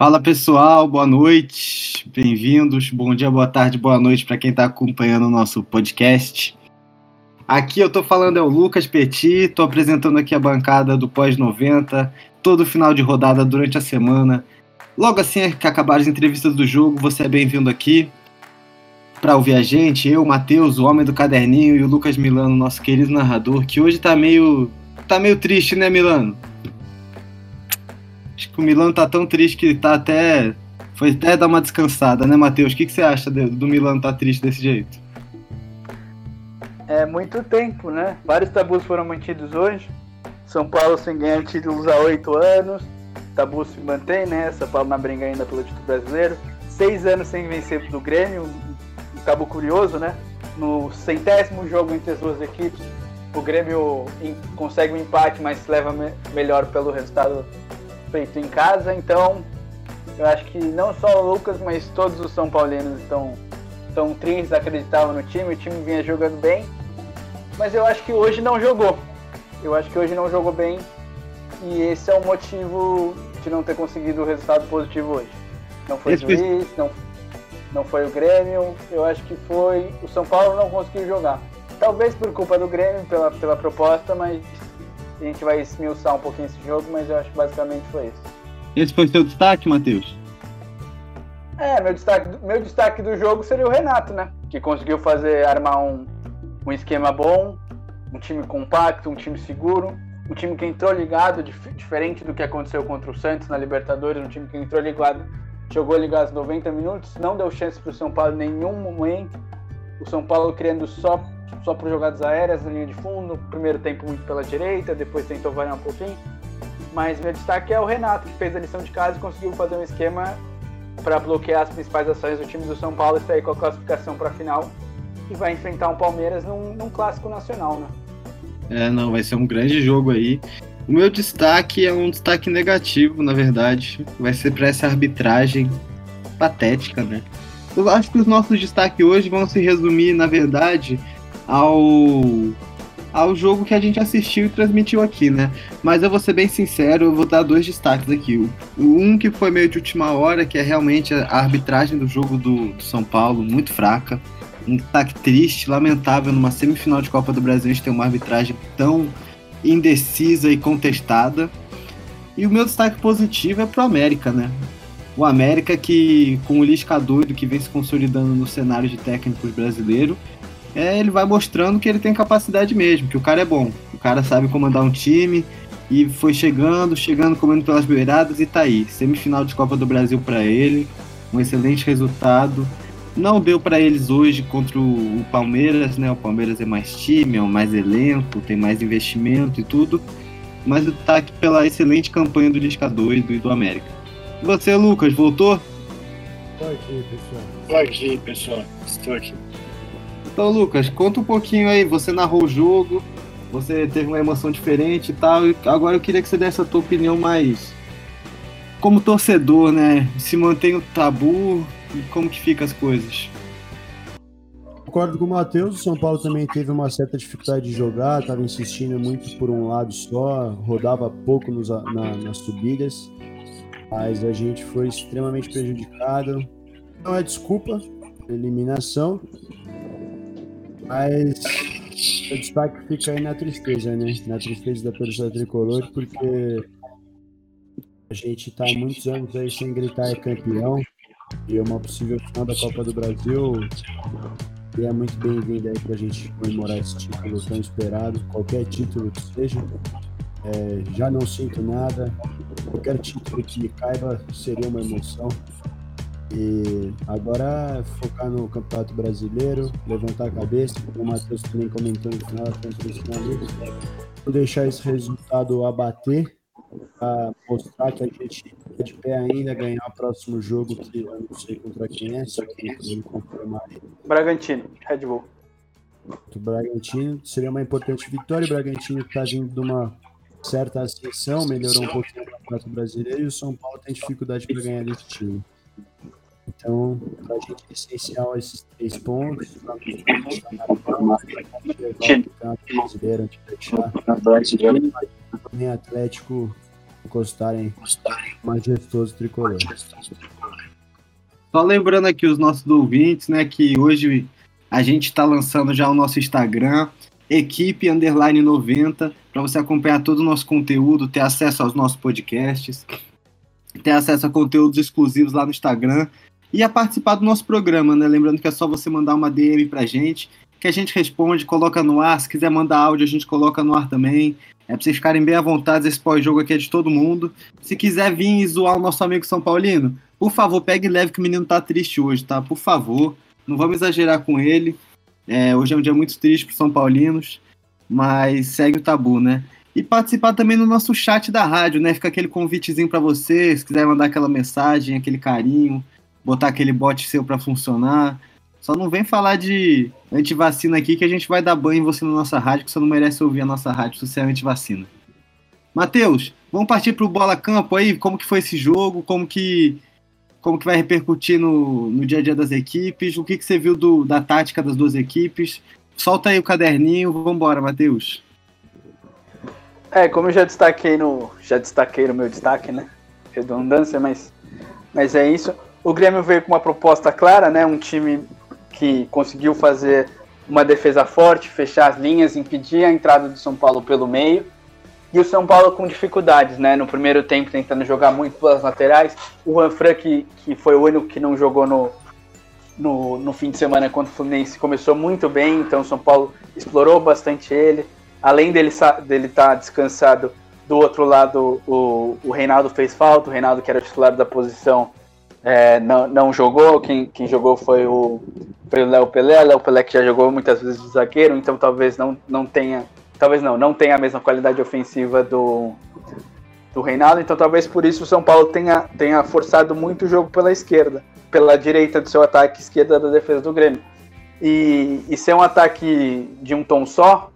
Fala pessoal, boa noite, bem-vindos. Bom dia, boa tarde, boa noite para quem está acompanhando o nosso podcast. Aqui eu estou falando é o Lucas Petit, estou apresentando aqui a bancada do Pós-90, todo final de rodada durante a semana. Logo assim que acabar as entrevistas do jogo, você é bem-vindo aqui para ouvir a gente. Eu, Matheus, o homem do caderninho, e o Lucas Milano, nosso querido narrador, que hoje está meio, tá meio triste, né, Milano? Acho que o Milano tá tão triste que tá até. Foi até dar uma descansada, né, Matheus? O que, que você acha do Milano tá triste desse jeito? É muito tempo, né? Vários tabus foram mantidos hoje. São Paulo sem ganhar títulos há oito anos. Tabu se mantém, né? São Paulo na briga ainda pelo título brasileiro. Seis anos sem vencer do Grêmio. Um tabu curioso, né? No centésimo jogo entre as duas equipes, o Grêmio consegue um empate, mas leva melhor pelo resultado feito em casa, então eu acho que não só o Lucas, mas todos os São Paulinos estão, estão tristes, acreditavam no time, o time vinha jogando bem, mas eu acho que hoje não jogou. Eu acho que hoje não jogou bem e esse é o motivo de não ter conseguido o resultado positivo hoje. Não foi esse o juiz, não, não foi o Grêmio, eu acho que foi o São Paulo não conseguiu jogar. Talvez por culpa do Grêmio, pela, pela proposta, mas a gente vai esmiuçar um pouquinho esse jogo, mas eu acho que basicamente foi isso. Esse foi o seu destaque, Matheus? É, meu destaque, meu destaque do jogo seria o Renato, né? Que conseguiu fazer, armar um, um esquema bom, um time compacto, um time seguro, um time que entrou ligado, dif diferente do que aconteceu contra o Santos na Libertadores, um time que entrou ligado, jogou ligado 90 minutos, não deu chance para o São Paulo em nenhum momento. O São Paulo criando só só por jogadas aéreas na linha de fundo, primeiro tempo muito pela direita, depois tentou variar um pouquinho. Mas meu destaque é o Renato, que fez a lição de casa e conseguiu fazer um esquema para bloquear as principais ações do time do São Paulo e sair com a classificação para a final. E vai enfrentar um Palmeiras num, num clássico nacional, né? É, não, vai ser um grande jogo aí. O meu destaque é um destaque negativo, na verdade. Vai ser para essa arbitragem patética, né? Eu acho que os nossos destaques hoje vão se resumir, na verdade, ao ao jogo que a gente assistiu e transmitiu aqui, né? Mas eu vou ser bem sincero, eu vou dar dois destaques aqui. Um que foi meio de última hora, que é realmente a arbitragem do jogo do, do São Paulo, muito fraca. Um destaque triste, lamentável, numa semifinal de Copa do Brasil a gente ter uma arbitragem tão indecisa e contestada. E o meu destaque positivo é pro América, né? O América que, com o Lisca doido que vem se consolidando no cenário de técnicos brasileiro, é, ele vai mostrando que ele tem capacidade mesmo, que o cara é bom. O cara sabe comandar um time e foi chegando, chegando, comendo pelas beiradas e tá aí. Semifinal de Copa do Brasil para ele, um excelente resultado. Não deu para eles hoje contra o Palmeiras, né? O Palmeiras é mais time, é mais elenco, tem mais investimento e tudo. Mas tá aqui pela excelente campanha do Lisca doido e do América. E você, Lucas, voltou? Estou aqui, pessoal. Estou aqui, pessoal. Estou aqui. Então, Lucas, conta um pouquinho aí. Você narrou o jogo, você teve uma emoção diferente e tal. E agora eu queria que você desse a tua opinião mais como torcedor, né? Se mantém o tabu e como que fica as coisas. Concordo com o Matheus, o São Paulo também teve uma certa dificuldade de jogar, estava insistindo muito por um lado só, rodava pouco nos, na, nas subidas, mas a gente foi extremamente prejudicado. Não é desculpa, eliminação, mas o destaque fica aí na tristeza, né? Na tristeza da torcida tricolor, porque a gente está há muitos anos aí sem gritar é campeão. E uma possível final da Copa do Brasil e é muito bem-vinda aí para a gente comemorar esse título tão esperado, qualquer título que seja. É, já não sinto nada, qualquer título que caiba seria uma emoção. E agora focar no Campeonato Brasileiro, levantar a cabeça, como o Matheus também comentou no final, não deixar esse resultado abater, para mostrar que a gente é de pé ainda, ganhar o próximo jogo, que eu não sei contra quem é, só que ele confirmar. Bragantino, Red Bull. O Bragantino seria uma importante vitória. O Bragantino está vindo de uma certa ascensão, melhorou um pouquinho no Campeonato Brasileiro e o São Paulo tem dificuldade para ganhar desse time. Então, para a gente é essencial esses três pontos brasileiro, nem Atlético encostarem majestoso tricolor. Só lembrando aqui os nossos ouvintes, né, que hoje a gente está lançando já o nosso Instagram, equipe underline 90, para você acompanhar todo o nosso conteúdo, ter acesso aos nossos podcasts, ter acesso a conteúdos exclusivos lá no Instagram e a participar do nosso programa, né? Lembrando que é só você mandar uma DM pra gente, que a gente responde, coloca no ar. Se quiser mandar áudio, a gente coloca no ar também. É pra vocês ficarem bem à vontade, esse pós-jogo aqui é de todo mundo. Se quiser vir e zoar o nosso amigo São Paulino, por favor, pegue leve que o menino tá triste hoje, tá? Por favor, não vamos exagerar com ele. É, hoje é um dia muito triste para São Paulinos, mas segue o tabu, né? E participar também no nosso chat da rádio, né? Fica aquele convitezinho para você, se quiser mandar aquela mensagem, aquele carinho, botar aquele bot seu para funcionar. Só não vem falar de antivacina aqui que a gente vai dar banho em você na nossa rádio, que você não merece ouvir a nossa rádio se você é antivacina. Matheus, vamos partir para o Bola Campo aí, como que foi esse jogo, como que como que vai repercutir no, no dia a dia das equipes, o que, que você viu do, da tática das duas equipes. Solta aí o caderninho, vamos embora, Matheus. É, como eu já destaquei no. Já destaquei no meu destaque, né? Redundância, mas, mas é isso. O Grêmio veio com uma proposta clara, né? Um time que conseguiu fazer uma defesa forte, fechar as linhas, impedir a entrada do São Paulo pelo meio e o São Paulo com dificuldades, né? No primeiro tempo tentando jogar muito pelas laterais. O Juan Fran, que, que foi o único que não jogou no, no, no fim de semana contra o Fluminense, começou muito bem, então o São Paulo explorou bastante ele. Além dele estar dele tá descansado, do outro lado o, o Reinaldo fez falta, o Reinaldo que era titular da posição é, não, não jogou, quem, quem jogou foi o, Léo Pelé, Léo Pelé que já jogou muitas vezes de zagueiro, então talvez não, não tenha talvez não, não tem a mesma qualidade ofensiva do, do Reinaldo, então talvez por isso o São Paulo tenha, tenha forçado muito o jogo pela esquerda, pela direita do seu ataque, esquerda da defesa do Grêmio. E, e ser um ataque de um tom só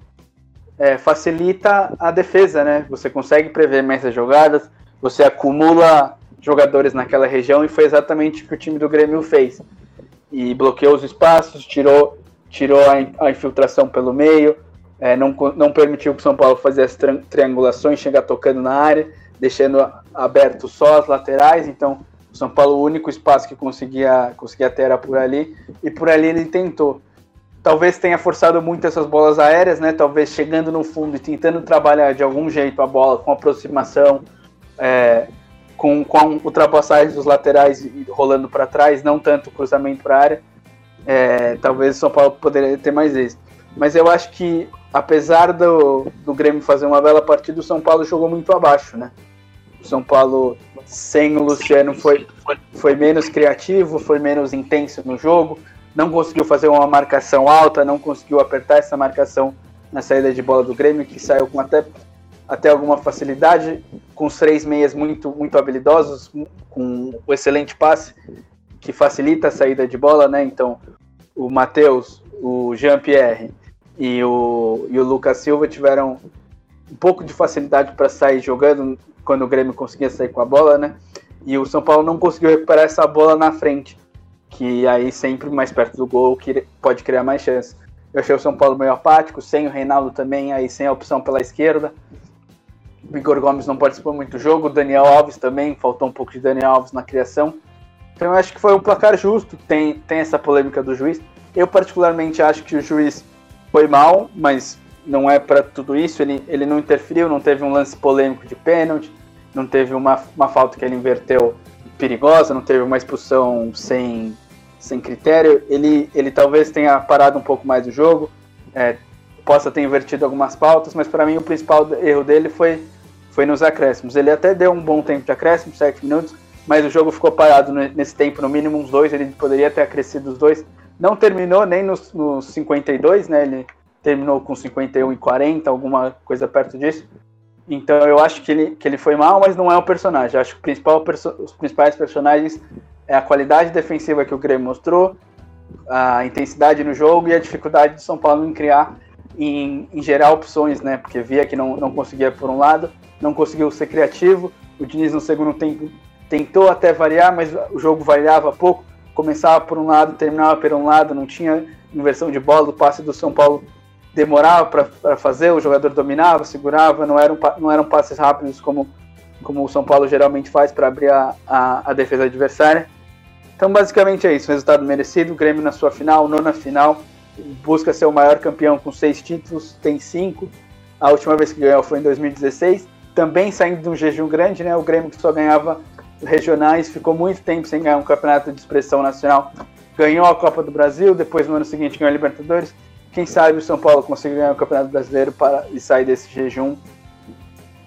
é, facilita a defesa, né? Você consegue prever mais as jogadas, você acumula jogadores naquela região e foi exatamente o que o time do Grêmio fez. E bloqueou os espaços, tirou, tirou a, a infiltração pelo meio, é, não, não permitiu que o São Paulo fizesse as triangulações, chegar tocando na área, deixando aberto só as laterais. Então, o São Paulo, o único espaço que conseguia, conseguia ter era por ali, e por ali ele tentou. Talvez tenha forçado muito essas bolas aéreas, né? Talvez chegando no fundo e tentando trabalhar de algum jeito a bola com aproximação, é, com, com ultrapassagem dos laterais rolando para trás, não tanto cruzamento para a área. É, talvez o São Paulo poderia ter mais êxito. Mas eu acho que apesar do, do Grêmio fazer uma bela partida, o São Paulo jogou muito abaixo, né? O São Paulo sem o Luciano foi, foi menos criativo, foi menos intenso no jogo, não conseguiu fazer uma marcação alta, não conseguiu apertar essa marcação na saída de bola do Grêmio, que saiu com até, até alguma facilidade, com os três meias muito, muito habilidosos, com o excelente passe, que facilita a saída de bola, né? Então, o Matheus, o Jean-Pierre e o, e o Lucas Silva tiveram um pouco de facilidade para sair jogando quando o Grêmio conseguia sair com a bola, né? E o São Paulo não conseguiu recuperar essa bola na frente, que aí sempre mais perto do gol que pode criar mais chance. Eu achei o São Paulo meio apático, sem o Reinaldo também, aí sem a opção pela esquerda. O Igor Gomes não participou muito do jogo, o Daniel Alves também, faltou um pouco de Daniel Alves na criação. Então eu acho que foi um placar justo, tem, tem essa polêmica do juiz. Eu particularmente acho que o juiz foi mal, mas não é para tudo isso. Ele, ele não interferiu, não teve um lance polêmico de pênalti, não teve uma, uma falta que ele inverteu perigosa, não teve uma expulsão sem, sem critério. Ele, ele talvez tenha parado um pouco mais o jogo, é, possa ter invertido algumas pautas, mas para mim o principal erro dele foi, foi nos acréscimos. Ele até deu um bom tempo de acréscimo, 7 minutos, mas o jogo ficou parado nesse tempo, no mínimo uns dois. Ele poderia ter acrescido os dois não terminou nem nos, nos 52, né? Ele terminou com 51 e 40, alguma coisa perto disso. Então eu acho que ele, que ele foi mal, mas não é o personagem. Eu acho que principal, os principais personagens é a qualidade defensiva que o Grêmio mostrou, a intensidade no jogo e a dificuldade de São Paulo em criar, em, em gerar opções, né? Porque via que não, não conseguia por um lado, não conseguiu ser criativo. O Diniz no segundo tempo tentou até variar, mas o jogo variava pouco começava por um lado, terminava por um lado, não tinha inversão de bola, o passe do São Paulo demorava para fazer, o jogador dominava, segurava, não eram, não eram passes rápidos como como o São Paulo geralmente faz para abrir a, a, a, defesa adversária. Então, basicamente é isso: resultado merecido. O Grêmio na sua final, nona final, busca ser o maior campeão com seis títulos, tem cinco. A última vez que ganhou foi em 2016. Também saindo de um jejum grande, né? O Grêmio que só ganhava regionais, ficou muito tempo sem ganhar um campeonato de expressão nacional. Ganhou a Copa do Brasil, depois no ano seguinte ganhou a Libertadores. Quem sabe o São Paulo consiga ganhar o Campeonato Brasileiro para, e sair desse jejum.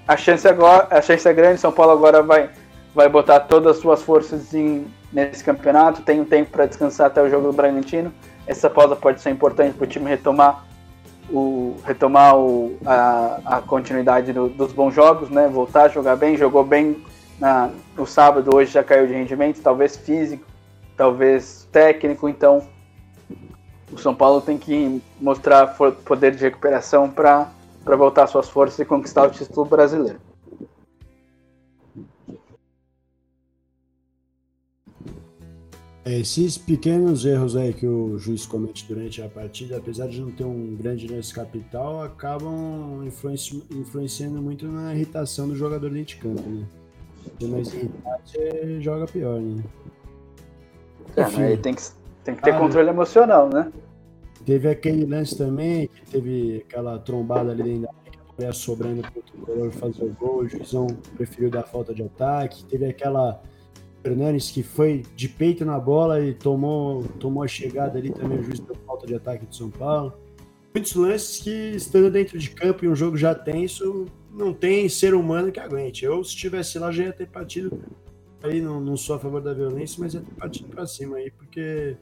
A chance, agora, a chance é grande, São Paulo agora vai, vai botar todas as suas forças em, nesse campeonato. Tem um tempo para descansar até o jogo do Bragantino. Essa pausa pode ser importante para o time retomar o, retomar o, a, a continuidade do, dos bons jogos, né? Voltar a jogar bem, jogou bem na, no sábado, hoje já caiu de rendimento, talvez físico, talvez técnico, então o São Paulo tem que mostrar poder de recuperação para voltar suas forças e conquistar o título brasileiro. Esses pequenos erros aí que o juiz comete durante a partida, apesar de não ter um grande lance capital, acabam influenci influenciando muito na irritação do jogador dentro de campo, né? Se mais irritado, você joga pior, né? É, aí tem que, tem que ter ah, controle emocional, né? Teve aquele lance também, que teve aquela trombada ali dentro da área, sobrando para o tricolor fazer o gol, o juizão preferiu dar falta de ataque. Teve aquela Fernandes que foi de peito na bola e tomou, tomou a chegada ali também, o juiz deu falta de ataque de São Paulo. Muitos lances que, estando dentro de campo e um jogo já tenso, não tem ser humano que aguente. Eu, se estivesse lá, já ia ter partido. Aí não, não sou a favor da violência, mas ia ter partido pra cima aí, porque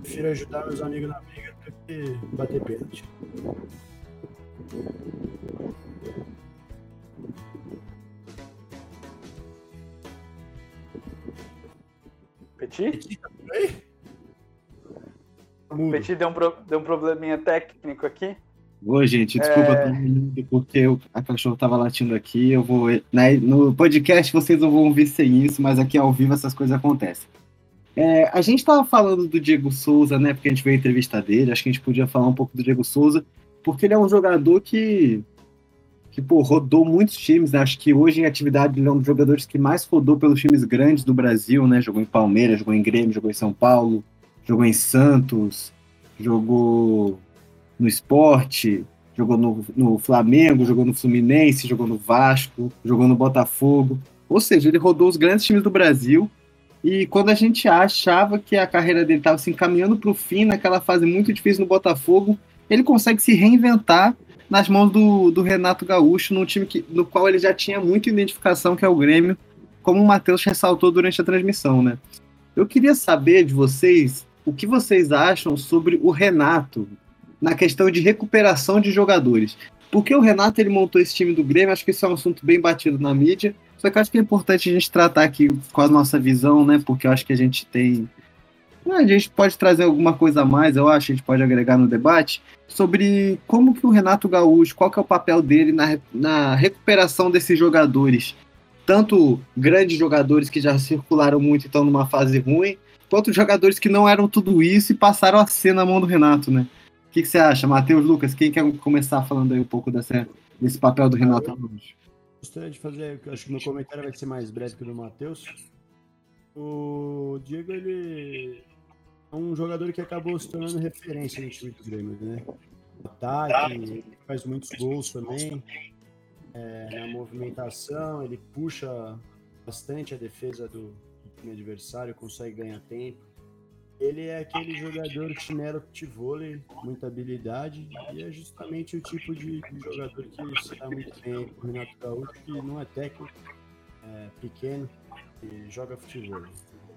prefiro ajudar meus amigos na briga do que bater pênalti. Petit? Petit tá por aí? Petit deu um, pro, deu um probleminha técnico aqui. Oi, gente, desculpa é... porque eu, a cachorro tava latindo aqui. Eu vou. Né, no podcast vocês não vão ouvir sem isso, mas aqui ao vivo essas coisas acontecem. É, a gente tava falando do Diego Souza, né? Porque a gente veio entrevistar dele. Acho que a gente podia falar um pouco do Diego Souza, porque ele é um jogador que. Que pô, rodou muitos times, né? Acho que hoje em atividade ele é um dos jogadores que mais rodou pelos times grandes do Brasil, né? Jogou em Palmeiras, jogou em Grêmio, jogou em São Paulo, jogou em Santos, jogou no esporte, jogou no, no Flamengo, jogou no Fluminense, jogou no Vasco, jogou no Botafogo. Ou seja, ele rodou os grandes times do Brasil. E quando a gente achava que a carreira dele estava se encaminhando para o fim, naquela fase muito difícil no Botafogo, ele consegue se reinventar nas mãos do, do Renato Gaúcho, num time que, no qual ele já tinha muita identificação, que é o Grêmio, como o Matheus ressaltou durante a transmissão. Né? Eu queria saber de vocês o que vocês acham sobre o Renato, na questão de recuperação de jogadores. Porque o Renato ele montou esse time do Grêmio, acho que isso é um assunto bem batido na mídia, só que acho que é importante a gente tratar aqui com a nossa visão, né? Porque eu acho que a gente tem. A gente pode trazer alguma coisa a mais, eu acho, a gente pode agregar no debate, sobre como que o Renato Gaúcho, qual que é o papel dele na, na recuperação desses jogadores. Tanto grandes jogadores que já circularam muito e estão numa fase ruim, quanto jogadores que não eram tudo isso e passaram a ser na mão do Renato, né? que, que você acha, Matheus, Lucas? Quem quer começar falando aí um pouco dessa, desse papel do Renato Augusto? Gostaria de fazer, acho que meu comentário vai ser mais breve que o do Matheus. O Diego, ele um jogador que acabou se tornando referência no time do Grêmio, né? Ataque, ele faz muitos gols também. É, na movimentação, ele puxa bastante a defesa do time adversário, consegue ganhar tempo. Ele é aquele jogador chinelo futevôlei, muita habilidade, e é justamente o tipo de jogador que se dá muito bem com o Renato Gaúcho, que não é técnico, é pequeno e joga futebol.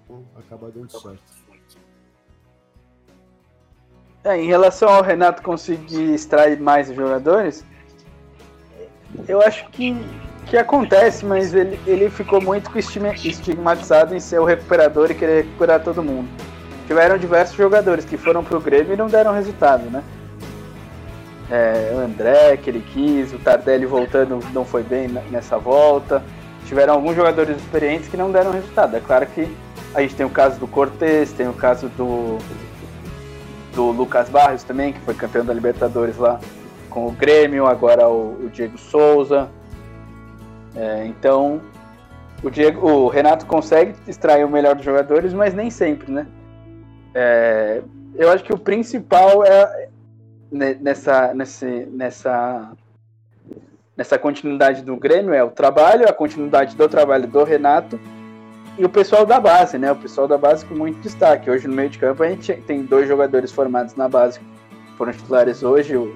Então acaba dando certo. É, em relação ao Renato conseguir extrair mais jogadores, eu acho que, que acontece, mas ele, ele ficou muito estigmatizado em ser o recuperador e querer recuperar todo mundo tiveram diversos jogadores que foram pro Grêmio e não deram resultado, né? É, o André, que ele quis, o Tardelli voltando não foi bem nessa volta. Tiveram alguns jogadores experientes que não deram resultado. É claro que a gente tem o caso do Cortez, tem o caso do, do Lucas Barrios também, que foi campeão da Libertadores lá com o Grêmio, agora o, o Diego Souza. É, então, o, Diego, o Renato consegue extrair o melhor dos jogadores, mas nem sempre, né? É, eu acho que o principal é nessa, nessa, nessa, nessa continuidade do Grêmio é o trabalho, a continuidade do trabalho do Renato e o pessoal da base, né? O pessoal da base com muito destaque. Hoje no meio de campo a gente tem dois jogadores formados na base, foram titulares hoje, o,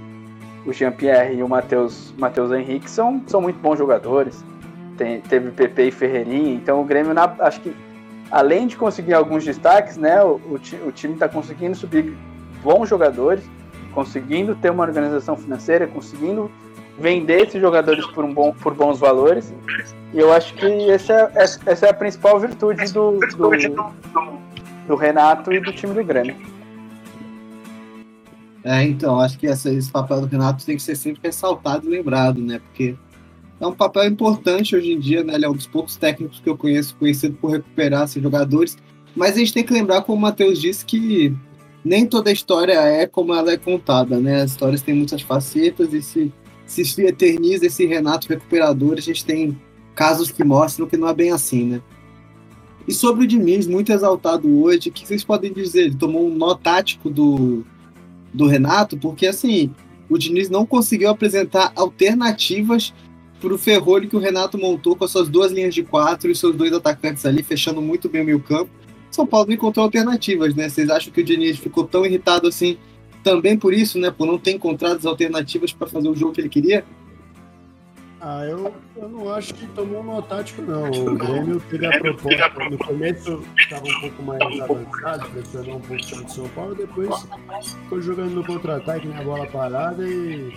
o Jean-Pierre e o Matheus Henrique são, são muito bons jogadores. Tem, teve PP e Ferreirinha, então o Grêmio, na, acho que além de conseguir alguns destaques, né, o, o, o time está conseguindo subir bons jogadores, conseguindo ter uma organização financeira, conseguindo vender esses jogadores por, um bom, por bons valores. E eu acho que essa é, essa é a principal virtude do, do, do Renato e do time do Grêmio. É, então, acho que esse papel do Renato tem que ser sempre ressaltado e lembrado, né? Porque é um papel importante hoje em dia, né? Ele é um dos poucos técnicos que eu conheço conhecido por recuperar esses jogadores. Mas a gente tem que lembrar, como o Matheus disse, que nem toda história é como ela é contada, né? As histórias têm muitas facetas e se, se eterniza esse Renato recuperador, a gente tem casos que mostram que não é bem assim, né? E sobre o Diniz, muito exaltado hoje, o que vocês podem dizer? Ele tomou um nó tático do, do Renato, porque assim, o Diniz não conseguiu apresentar alternativas para o ferrolho que o Renato montou com as suas duas linhas de quatro e seus dois atacantes ali, fechando muito bem o meio campo. São Paulo encontrou alternativas, né? Vocês acham que o Diniz ficou tão irritado assim também por isso, né? Por não ter encontrado as alternativas para fazer o jogo que ele queria? Ah, eu, eu não acho que tomou um nó tático, não. O Grêmio teve a proposta. No começo estava um pouco mais avançado, pressionou um pouco o São Paulo, depois ficou jogando no contra-ataque na bola parada e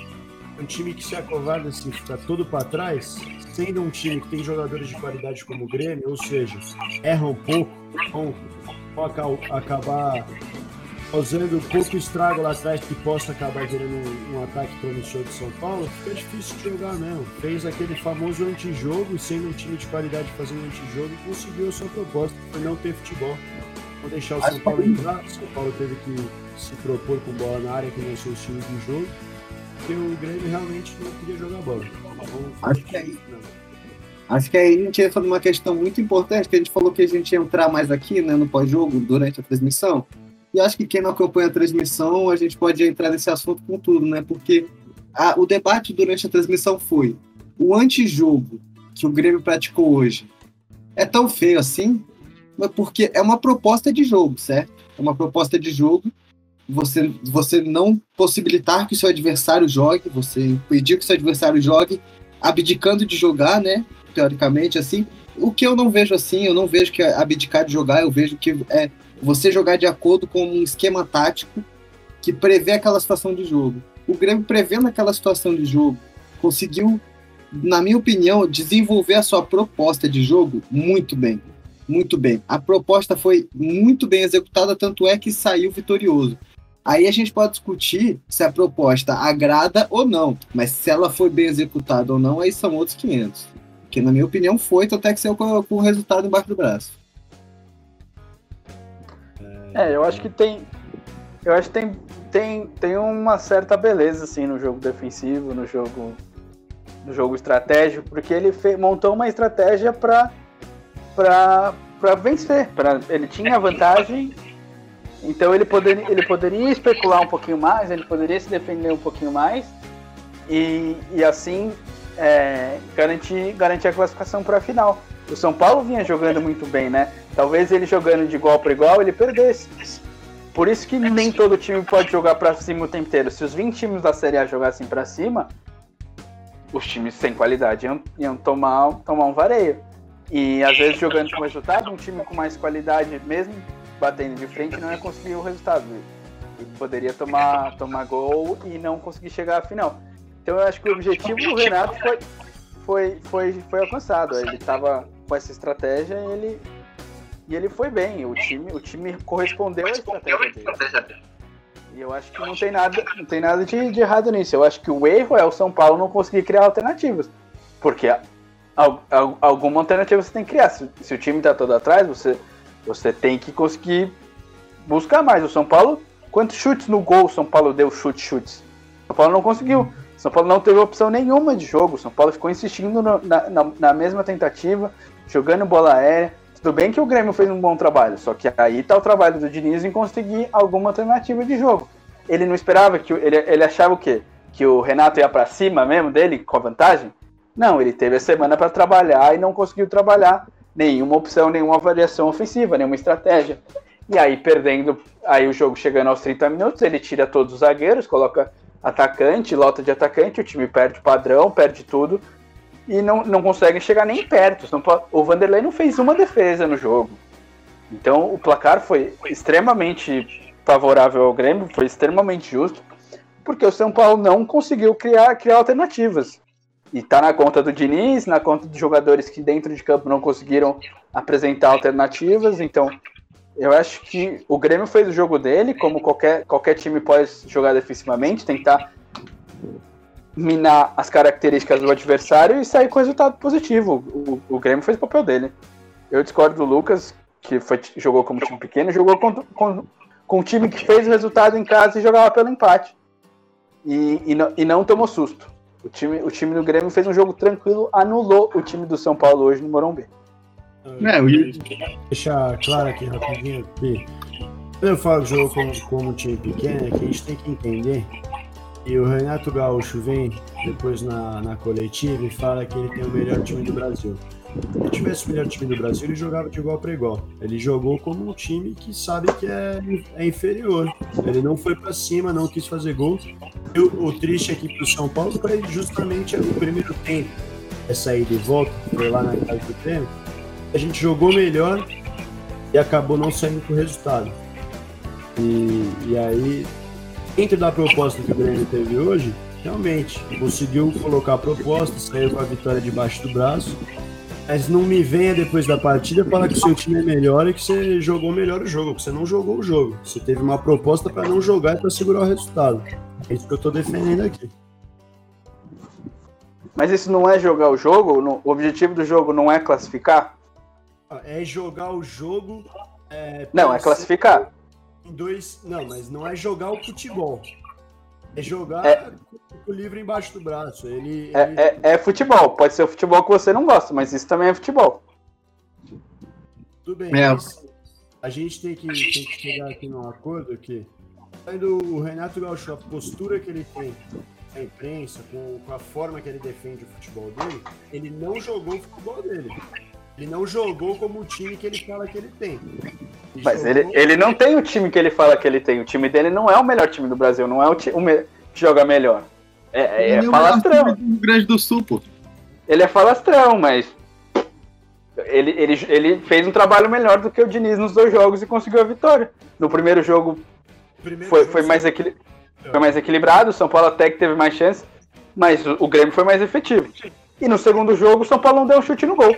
um time que se acovarda assim, fica todo para trás, sendo um time que tem jogadores de qualidade como o Grêmio, ou seja, erram um pouco, vão, vão acabar causando pouco estrago lá atrás que possa acabar gerando um, um, ataque promissor de São Paulo, fica difícil de jogar mesmo. Fez aquele famoso antijogo, sendo um time de qualidade fazendo antijogo, e conseguiu a sua proposta, foi não ter futebol. Não deixar o São Paulo entrar, o São Paulo teve que se propor com bola na área, que não são os times de jogo porque o Grêmio realmente não queria jogar bola. Acho que aí. Acho que aí a gente entra numa questão muito importante, que a gente falou que a gente ia entrar mais aqui né, no pós-jogo, durante a transmissão. E acho que quem não acompanha a transmissão, a gente pode entrar nesse assunto com tudo, né? Porque a, o debate durante a transmissão foi o antijogo que o Grêmio praticou hoje é tão feio assim, porque é uma proposta de jogo, certo? É uma proposta de jogo você, você não possibilitar que o seu adversário jogue, você impedir que seu adversário jogue, abdicando de jogar, né? Teoricamente, assim. O que eu não vejo assim, eu não vejo que abdicar de jogar, eu vejo que é você jogar de acordo com um esquema tático que prevê aquela situação de jogo. O Grêmio, prevendo aquela situação de jogo, conseguiu, na minha opinião, desenvolver a sua proposta de jogo muito bem. Muito bem. A proposta foi muito bem executada, tanto é que saiu vitorioso. Aí a gente pode discutir se a proposta agrada ou não, mas se ela foi bem executada ou não, aí são outros 500. Que na minha opinião foi, até que saiu com o resultado embaixo do braço. É, eu acho que tem. Eu acho que tem, tem, tem uma certa beleza assim no jogo defensivo, no jogo no jogo estratégico, porque ele fez, montou uma estratégia para para vencer. Pra, ele tinha vantagem então ele poderia, ele poderia especular um pouquinho mais, ele poderia se defender um pouquinho mais e, e assim é, garantir, garantir a classificação para a final. O São Paulo vinha jogando muito bem, né? Talvez ele jogando de igual para igual ele perdesse. Por isso que nem todo time pode jogar para cima o tempo inteiro. Se os 20 times da Série A jogassem para cima, os times sem qualidade iam, iam tomar, tomar um vareio. E às vezes jogando com resultado, um time com mais qualidade, mesmo batendo de frente não ia conseguir o resultado. Ele poderia tomar, tomar gol e não conseguir chegar à final. Então eu acho que o objetivo do Renato foi, foi, foi, foi alcançado. Ele estava com essa estratégia e ele, e ele foi bem. O time, o time correspondeu à estratégia dele. E eu acho que não tem nada, não tem nada de, de errado nisso. Eu acho que o erro é o São Paulo não conseguir criar alternativas. Porque alguma alternativa você tem que criar. Se, se o time está todo atrás, você você tem que conseguir buscar mais. O São Paulo, quantos chutes no gol o São Paulo deu chute, chutes? O São Paulo não conseguiu. São Paulo não teve opção nenhuma de jogo. São Paulo ficou insistindo no, na, na, na, mesma tentativa, jogando bola aérea. Tudo bem que o Grêmio fez um bom trabalho, só que aí tá o trabalho do Diniz em conseguir alguma alternativa de jogo. Ele não esperava que. Ele, ele achava o quê? Que o Renato ia para cima mesmo dele, com a vantagem? Não, ele teve a semana para trabalhar e não conseguiu trabalhar nenhuma opção, nenhuma variação ofensiva, nenhuma estratégia. E aí, perdendo, aí o jogo chegando aos 30 minutos, ele tira todos os zagueiros, coloca atacante, lota de atacante, o time perde o padrão, perde tudo e não, não consegue chegar nem perto. o Vanderlei não fez uma defesa no jogo. Então o placar foi extremamente favorável ao Grêmio, foi extremamente justo, porque o São Paulo não conseguiu criar, criar alternativas. E tá na conta do Diniz, na conta dos jogadores que dentro de campo não conseguiram apresentar alternativas. Então, eu acho que o Grêmio fez o jogo dele, como qualquer, qualquer time pode jogar defensivamente, tentar minar as características do adversário e sair com resultado positivo. O, o Grêmio fez o papel dele. Eu discordo do Lucas, que foi, jogou como time pequeno, jogou com, com, com um time que fez o resultado em casa e jogava pelo empate. E, e, não, e não tomou susto. O time, o time do Grêmio fez um jogo tranquilo, anulou o time do São Paulo hoje no Morumbi. É, eu ia deixar claro aqui rapidinho que quando eu falo jogo como, como time pequeno, é que a gente tem que entender e o Renato Gaúcho vem depois na, na coletiva e fala que ele tem o melhor time do Brasil. Se ele tivesse o melhor time do Brasil, ele jogava de igual para igual. Ele jogou como um time que sabe que é, é inferior. Ele não foi para cima, não quis fazer gol. E o, o triste aqui pro São Paulo foi justamente o primeiro tempo. Essa ida e volta, foi lá na casa do treino a gente jogou melhor e acabou não saindo com o resultado. E, e aí, dentro da proposta que o Grêmio teve hoje, realmente conseguiu colocar a proposta, saiu com a vitória debaixo do braço. Mas não me venha depois da partida falar que seu time é melhor e que você jogou melhor o jogo, porque você não jogou o jogo. Você teve uma proposta para não jogar e para segurar o resultado. É isso que eu estou defendendo aqui. Mas isso não é jogar o jogo? O objetivo do jogo não é classificar? É jogar o jogo. É, não, é classificar. Em dois. Não, mas não é jogar o futebol. É jogar é, com o livro embaixo do braço. Ele, é, ele... É, é, futebol. Pode ser o futebol que você não gosta, mas isso também é futebol. Tudo bem. É. a gente tem que, tem que chegar aqui num acordo que, o Renato Gaúcho, a postura que ele tem a imprensa, com, com, a forma que ele defende o futebol dele, ele não jogou o futebol dele. Ele não jogou como o time que ele fala que ele tem. Mas jogou... ele, ele não tem o time que ele fala que ele tem. O time dele não é o melhor time do Brasil, não é o, time, o me... que joga melhor. É, é, é falastrão. É do Grande do Sul, pô. Ele é falastrão, mas ele, ele, ele fez um trabalho melhor do que o Diniz nos dois jogos e conseguiu a vitória. No primeiro jogo primeiro foi, foi, mais equil... foi mais equilibrado, o São Paulo até que teve mais chance, mas o, o Grêmio foi mais efetivo. E no segundo jogo, o São Paulo não deu um chute no gol.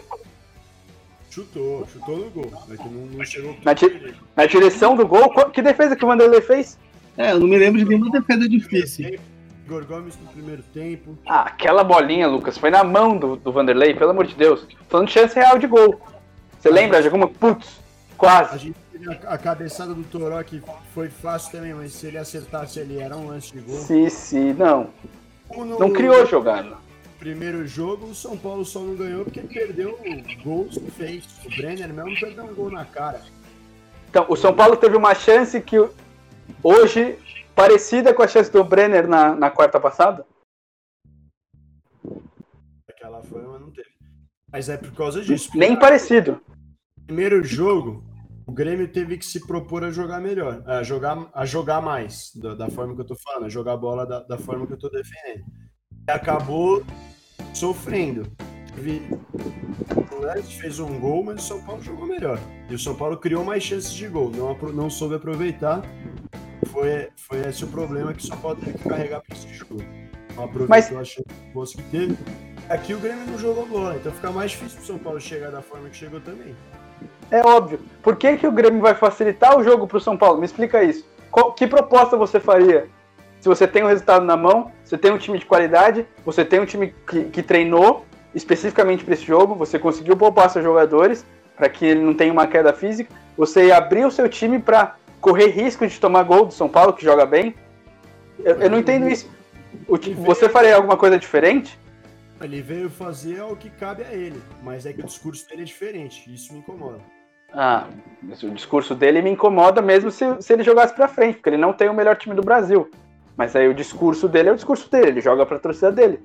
Chutou, chutou no gol. Mas que não, não chegou na, di na direção do gol, que defesa que o Vanderlei fez? É, eu não me lembro de nenhuma defesa difícil. Igor Gomes no primeiro tempo. Ah, aquela bolinha, Lucas, foi na mão do, do Vanderlei, pelo amor de Deus. Falando de chance real de gol. Você lembra de alguma? Putz, quase. A gente teve a, a cabeçada do Toró que foi fácil também, mas se ele acertasse ali era um lance de gol. Sim, sim, não. No... Não criou jogada primeiro jogo, o São Paulo só não ganhou porque perdeu gols que fez. O Brenner mesmo perdeu um gol na cara. Então, o São Paulo teve uma chance que hoje, parecida com a chance do Brenner na, na quarta passada? Aquela foi, mas não teve. Mas é por causa disso. Nem parecido. Primeiro jogo, o Grêmio teve que se propor a jogar melhor, a jogar, a jogar mais, da, da forma que eu tô falando, a jogar a bola da, da forma que eu tô defendendo acabou sofrendo. O fez um gol, mas o São Paulo jogou melhor. E o São Paulo criou mais chances de gol. Não, não soube aproveitar. Foi, foi esse o problema que o São Paulo teve que carregar para esse jogo. Não aproveitou mas... a chance que teve. Aqui o Grêmio não jogou bola, então fica mais difícil para o São Paulo chegar da forma que chegou também. É óbvio. Por que, que o Grêmio vai facilitar o jogo para o São Paulo? Me explica isso. Qual, que proposta você faria? Se você tem o resultado na mão, você tem um time de qualidade, você tem um time que, que treinou especificamente para esse jogo, você conseguiu poupar seus jogadores para que ele não tenha uma queda física, você abriu o seu time para correr risco de tomar gol do São Paulo, que joga bem. Eu, eu não entendo isso. Você faria alguma coisa diferente? Ele veio fazer o que cabe a ele, mas é que o discurso dele é diferente, isso me incomoda. Ah, o discurso dele me incomoda mesmo se, se ele jogasse pra frente, porque ele não tem o melhor time do Brasil. Mas aí o discurso dele é o discurso dele, ele joga pra torcida dele.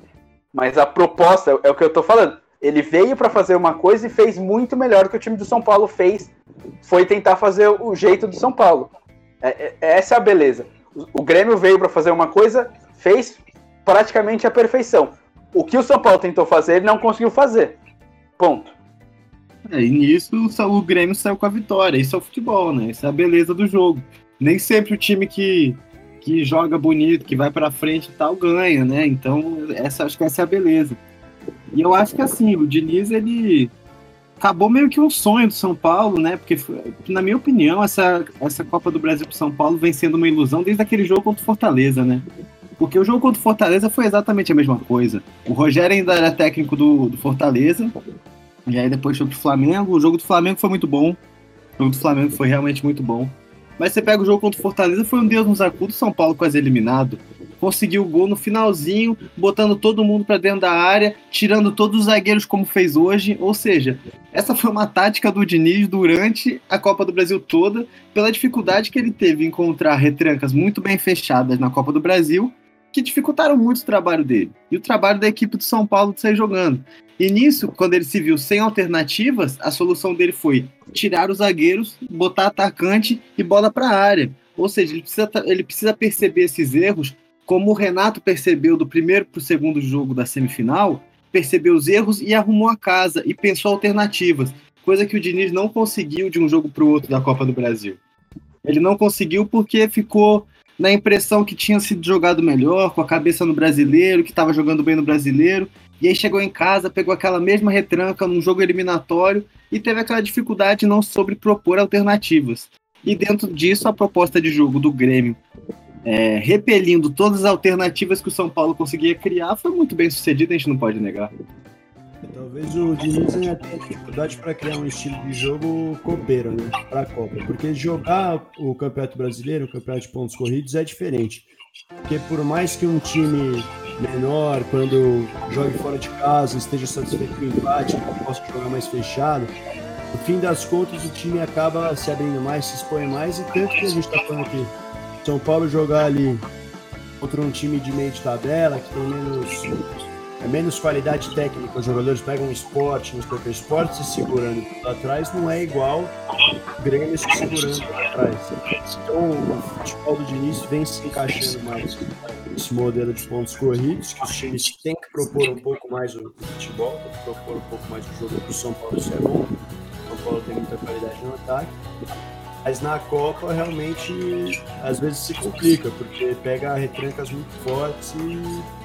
Mas a proposta é o que eu tô falando. Ele veio para fazer uma coisa e fez muito melhor do que o time do São Paulo fez. Foi tentar fazer o jeito do São Paulo. É, é, essa é a beleza. O, o Grêmio veio para fazer uma coisa, fez praticamente a perfeição. O que o São Paulo tentou fazer, ele não conseguiu fazer. Ponto. É, e nisso o Grêmio saiu com a vitória. Isso é o futebol, né? Isso é a beleza do jogo. Nem sempre o time que, que joga bonito, que vai para frente e tal, ganha, né? Então, essa, acho que essa é a beleza. E eu acho que assim, o Diniz, ele acabou meio que um sonho do São Paulo, né? Porque, na minha opinião, essa, essa Copa do Brasil pro São Paulo vem sendo uma ilusão desde aquele jogo contra o Fortaleza, né? Porque o jogo contra o Fortaleza foi exatamente a mesma coisa. O Rogério ainda era técnico do, do Fortaleza, e aí depois foi pro Flamengo. O jogo do Flamengo foi muito bom. O jogo do Flamengo foi realmente muito bom. Mas você pega o jogo contra o Fortaleza, foi um Deus nos acudos, São Paulo quase eliminado. Conseguiu o gol no finalzinho, botando todo mundo para dentro da área, tirando todos os zagueiros como fez hoje. Ou seja, essa foi uma tática do Diniz durante a Copa do Brasil toda, pela dificuldade que ele teve em encontrar retrancas muito bem fechadas na Copa do Brasil que dificultaram muito o trabalho dele e o trabalho da equipe do São Paulo de sair jogando. E nisso, quando ele se viu sem alternativas, a solução dele foi tirar os zagueiros, botar atacante e bola para a área. Ou seja, ele precisa, ele precisa perceber esses erros, como o Renato percebeu do primeiro para o segundo jogo da semifinal, percebeu os erros e arrumou a casa e pensou alternativas, coisa que o Diniz não conseguiu de um jogo para o outro da Copa do Brasil. Ele não conseguiu porque ficou na impressão que tinha sido jogado melhor, com a cabeça no brasileiro, que estava jogando bem no brasileiro, e aí chegou em casa, pegou aquela mesma retranca num jogo eliminatório e teve aquela dificuldade não sobre propor alternativas. E dentro disso, a proposta de jogo do Grêmio, é, repelindo todas as alternativas que o São Paulo conseguia criar, foi muito bem sucedida, a gente não pode negar. Talvez o Diniz tenha dificuldade para criar um estilo de jogo copeiro, né? Para a Copa. Porque jogar o Campeonato Brasileiro, o Campeonato de Pontos Corridos, é diferente. Porque por mais que um time menor, quando jogue fora de casa, esteja satisfeito com o empate, possa jogar mais fechado, no fim das contas o time acaba se abrindo mais, se expõe mais, e tanto que a gente está falando aqui, São Paulo jogar ali contra um time de meio de tabela, que tem menos é menos qualidade técnica, os jogadores pegam esporte, no próprio esporte se segurando atrás, não é igual Grêmio se segurando atrás. Então o futebol do Diniz vem se encaixando mais nesse modelo de pontos corridos, que os times têm que propor um pouco mais o futebol, propor um pouco mais o jogo o São Paulo, é bom. São Paulo tem muita qualidade no ataque. Mas na Copa realmente às vezes se complica, porque pega retrancas muito fortes e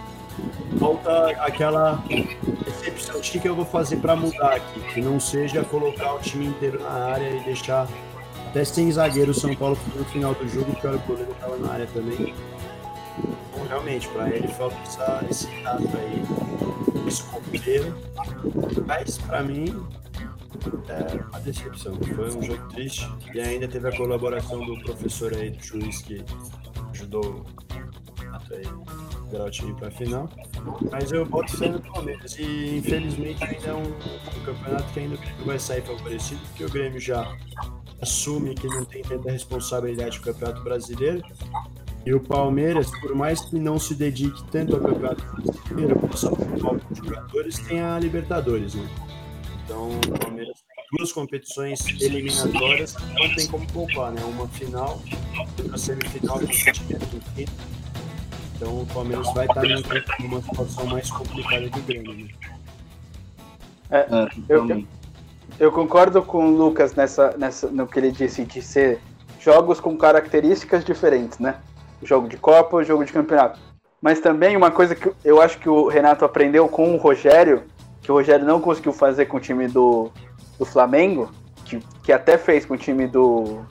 falta aquela decepção. O que eu vou fazer para mudar aqui? Que não seja colocar o time inteiro na área e deixar até sem zagueiro o São Paulo no final do jogo, porque o goleiro estava na área também. Então, realmente, para ele falta essa, esse tato aí, esse ponteiro. Mas, para mim, é uma decepção. Foi um jogo triste e ainda teve a colaboração do professor aí, do juiz, que ajudou aí o time para a final. Mas eu boto fé no Palmeiras. E infelizmente ainda é um, um campeonato que ainda vai sair favorecido, porque o Grêmio já assume que não tem tanta responsabilidade com o Campeonato Brasileiro. E o Palmeiras, por mais que não se dedique tanto ao Campeonato Brasileiro, só por de jogadores, tem a Libertadores, né? Então o Palmeiras tem duas competições eliminatórias, não tem como poupar, né? Uma final, outra semifinal que é então o Palmeiras vai estar numa situação mais complicada do Grêmio. Né? É, é eu, eu, eu, concordo com o Lucas nessa, nessa, no que ele disse de ser jogos com características diferentes, né? Jogo de Copa, jogo de campeonato. Mas também uma coisa que eu acho que o Renato aprendeu com o Rogério, que o Rogério não conseguiu fazer com o time do, do Flamengo, que, que até fez com o time do.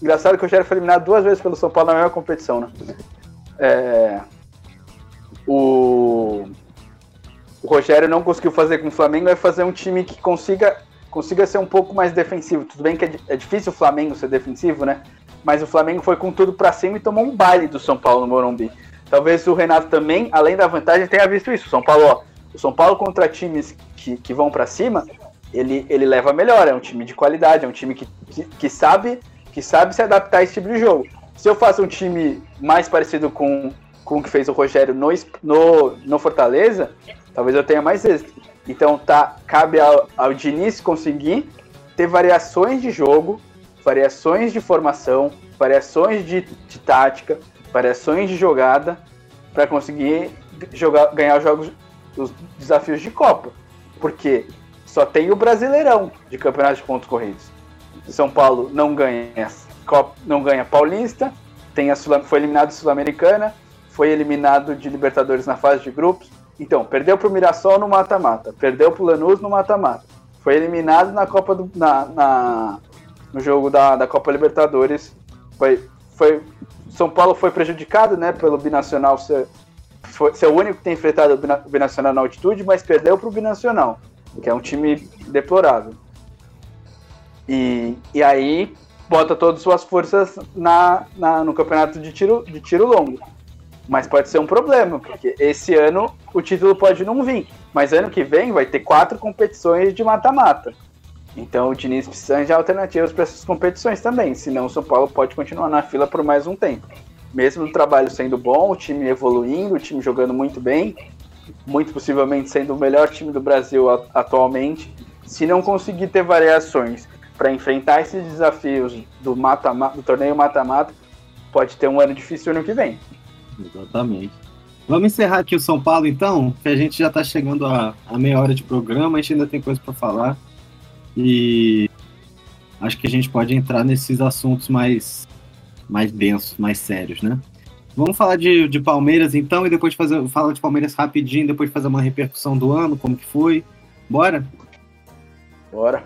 Engraçado que o Rogério foi eliminado duas vezes pelo São Paulo na mesma competição, né? É, o, o Rogério não conseguiu fazer com o Flamengo é fazer um time que consiga, consiga ser um pouco mais defensivo. Tudo bem que é, é difícil o Flamengo ser defensivo, né? Mas o Flamengo foi com tudo para cima e tomou um baile do São Paulo no Morumbi. talvez o Renato também, além da vantagem, tenha visto isso. O São Paulo, ó, o São Paulo contra times que, que vão para cima, ele, ele leva melhor, é um time de qualidade, é um time que, que, que, sabe que sabe se adaptar a esse tipo de jogo. Se eu faço um time mais parecido com, com o que fez o Rogério no, no, no Fortaleza, talvez eu tenha mais êxito. Então tá, cabe ao, ao Diniz conseguir ter variações de jogo, variações de formação, variações de, de tática, variações de jogada para conseguir jogar, ganhar os jogos, os desafios de Copa. Porque só tem o Brasileirão de campeonato de pontos corridos. São Paulo não ganha Copa, não ganha Paulista, tem a Sul, foi eliminado Sul-Americana, foi eliminado de Libertadores na fase de grupos. Então, perdeu para o Mirassol no mata-mata, perdeu para o Lanús no mata-mata, foi eliminado na Copa do, na, na, no jogo da, da Copa Libertadores. Foi, foi são Paulo foi prejudicado né, pelo Binacional ser, foi, ser o único que tem enfrentado o Binacional na altitude, mas perdeu para o Binacional, que é um time deplorável. E, e aí bota todas as suas forças na, na, no campeonato de tiro, de tiro longo. Mas pode ser um problema, porque esse ano o título pode não vir. Mas ano que vem vai ter quatro competições de mata-mata. Então o Diniz precisa de alternativas para essas competições também, senão o São Paulo pode continuar na fila por mais um tempo. Mesmo o trabalho sendo bom, o time evoluindo, o time jogando muito bem, muito possivelmente sendo o melhor time do Brasil atualmente, se não conseguir ter variações para enfrentar esses desafios do, mata do torneio mata-mata, pode ter um ano difícil ano que vem. Exatamente. Vamos encerrar aqui o São Paulo então, que a gente já está chegando a, a meia hora de programa, a gente ainda tem coisa para falar. E acho que a gente pode entrar nesses assuntos mais, mais densos, mais sérios, né? Vamos falar de, de Palmeiras então e depois fazer falar de Palmeiras rapidinho, depois fazer uma repercussão do ano, como que foi. Bora? Bora.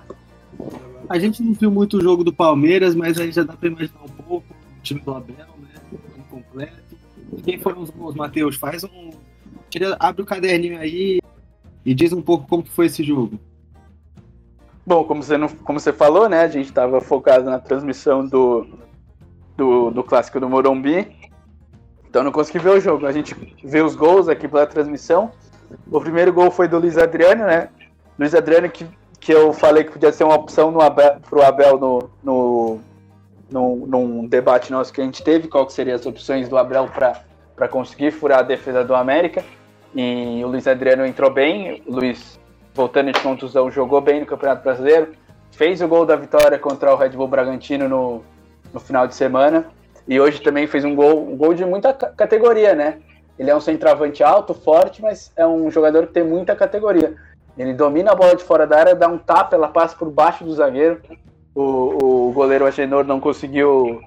A gente não viu muito o jogo do Palmeiras, mas aí já dá para imaginar um pouco o time do Abel, né? Completo. Quem foram os gols, Matheus? Faz um. Tira, abre o caderninho aí e diz um pouco como que foi esse jogo. Bom, como você, não, como você falou, né? A gente estava focado na transmissão do, do, do clássico do Morumbi. Então não consegui ver o jogo. A gente vê os gols aqui pela transmissão. O primeiro gol foi do Luiz Adriano, né? Luiz Adriano que, que eu falei que podia ser uma opção no Abel, pro Abel no, no, no, num debate nosso que a gente teve, qual que seriam as opções do Abel para conseguir furar a defesa do América. E o Luiz Adriano entrou bem. O Luiz voltando de contusão, jogou bem no Campeonato Brasileiro, fez o gol da vitória contra o Red Bull Bragantino no, no final de semana e hoje também fez um gol, um gol de muita categoria, né? Ele é um centroavante alto, forte, mas é um jogador que tem muita categoria. Ele domina a bola de fora da área, dá um tapa, ela passa por baixo do zagueiro. O, o goleiro Agenor não conseguiu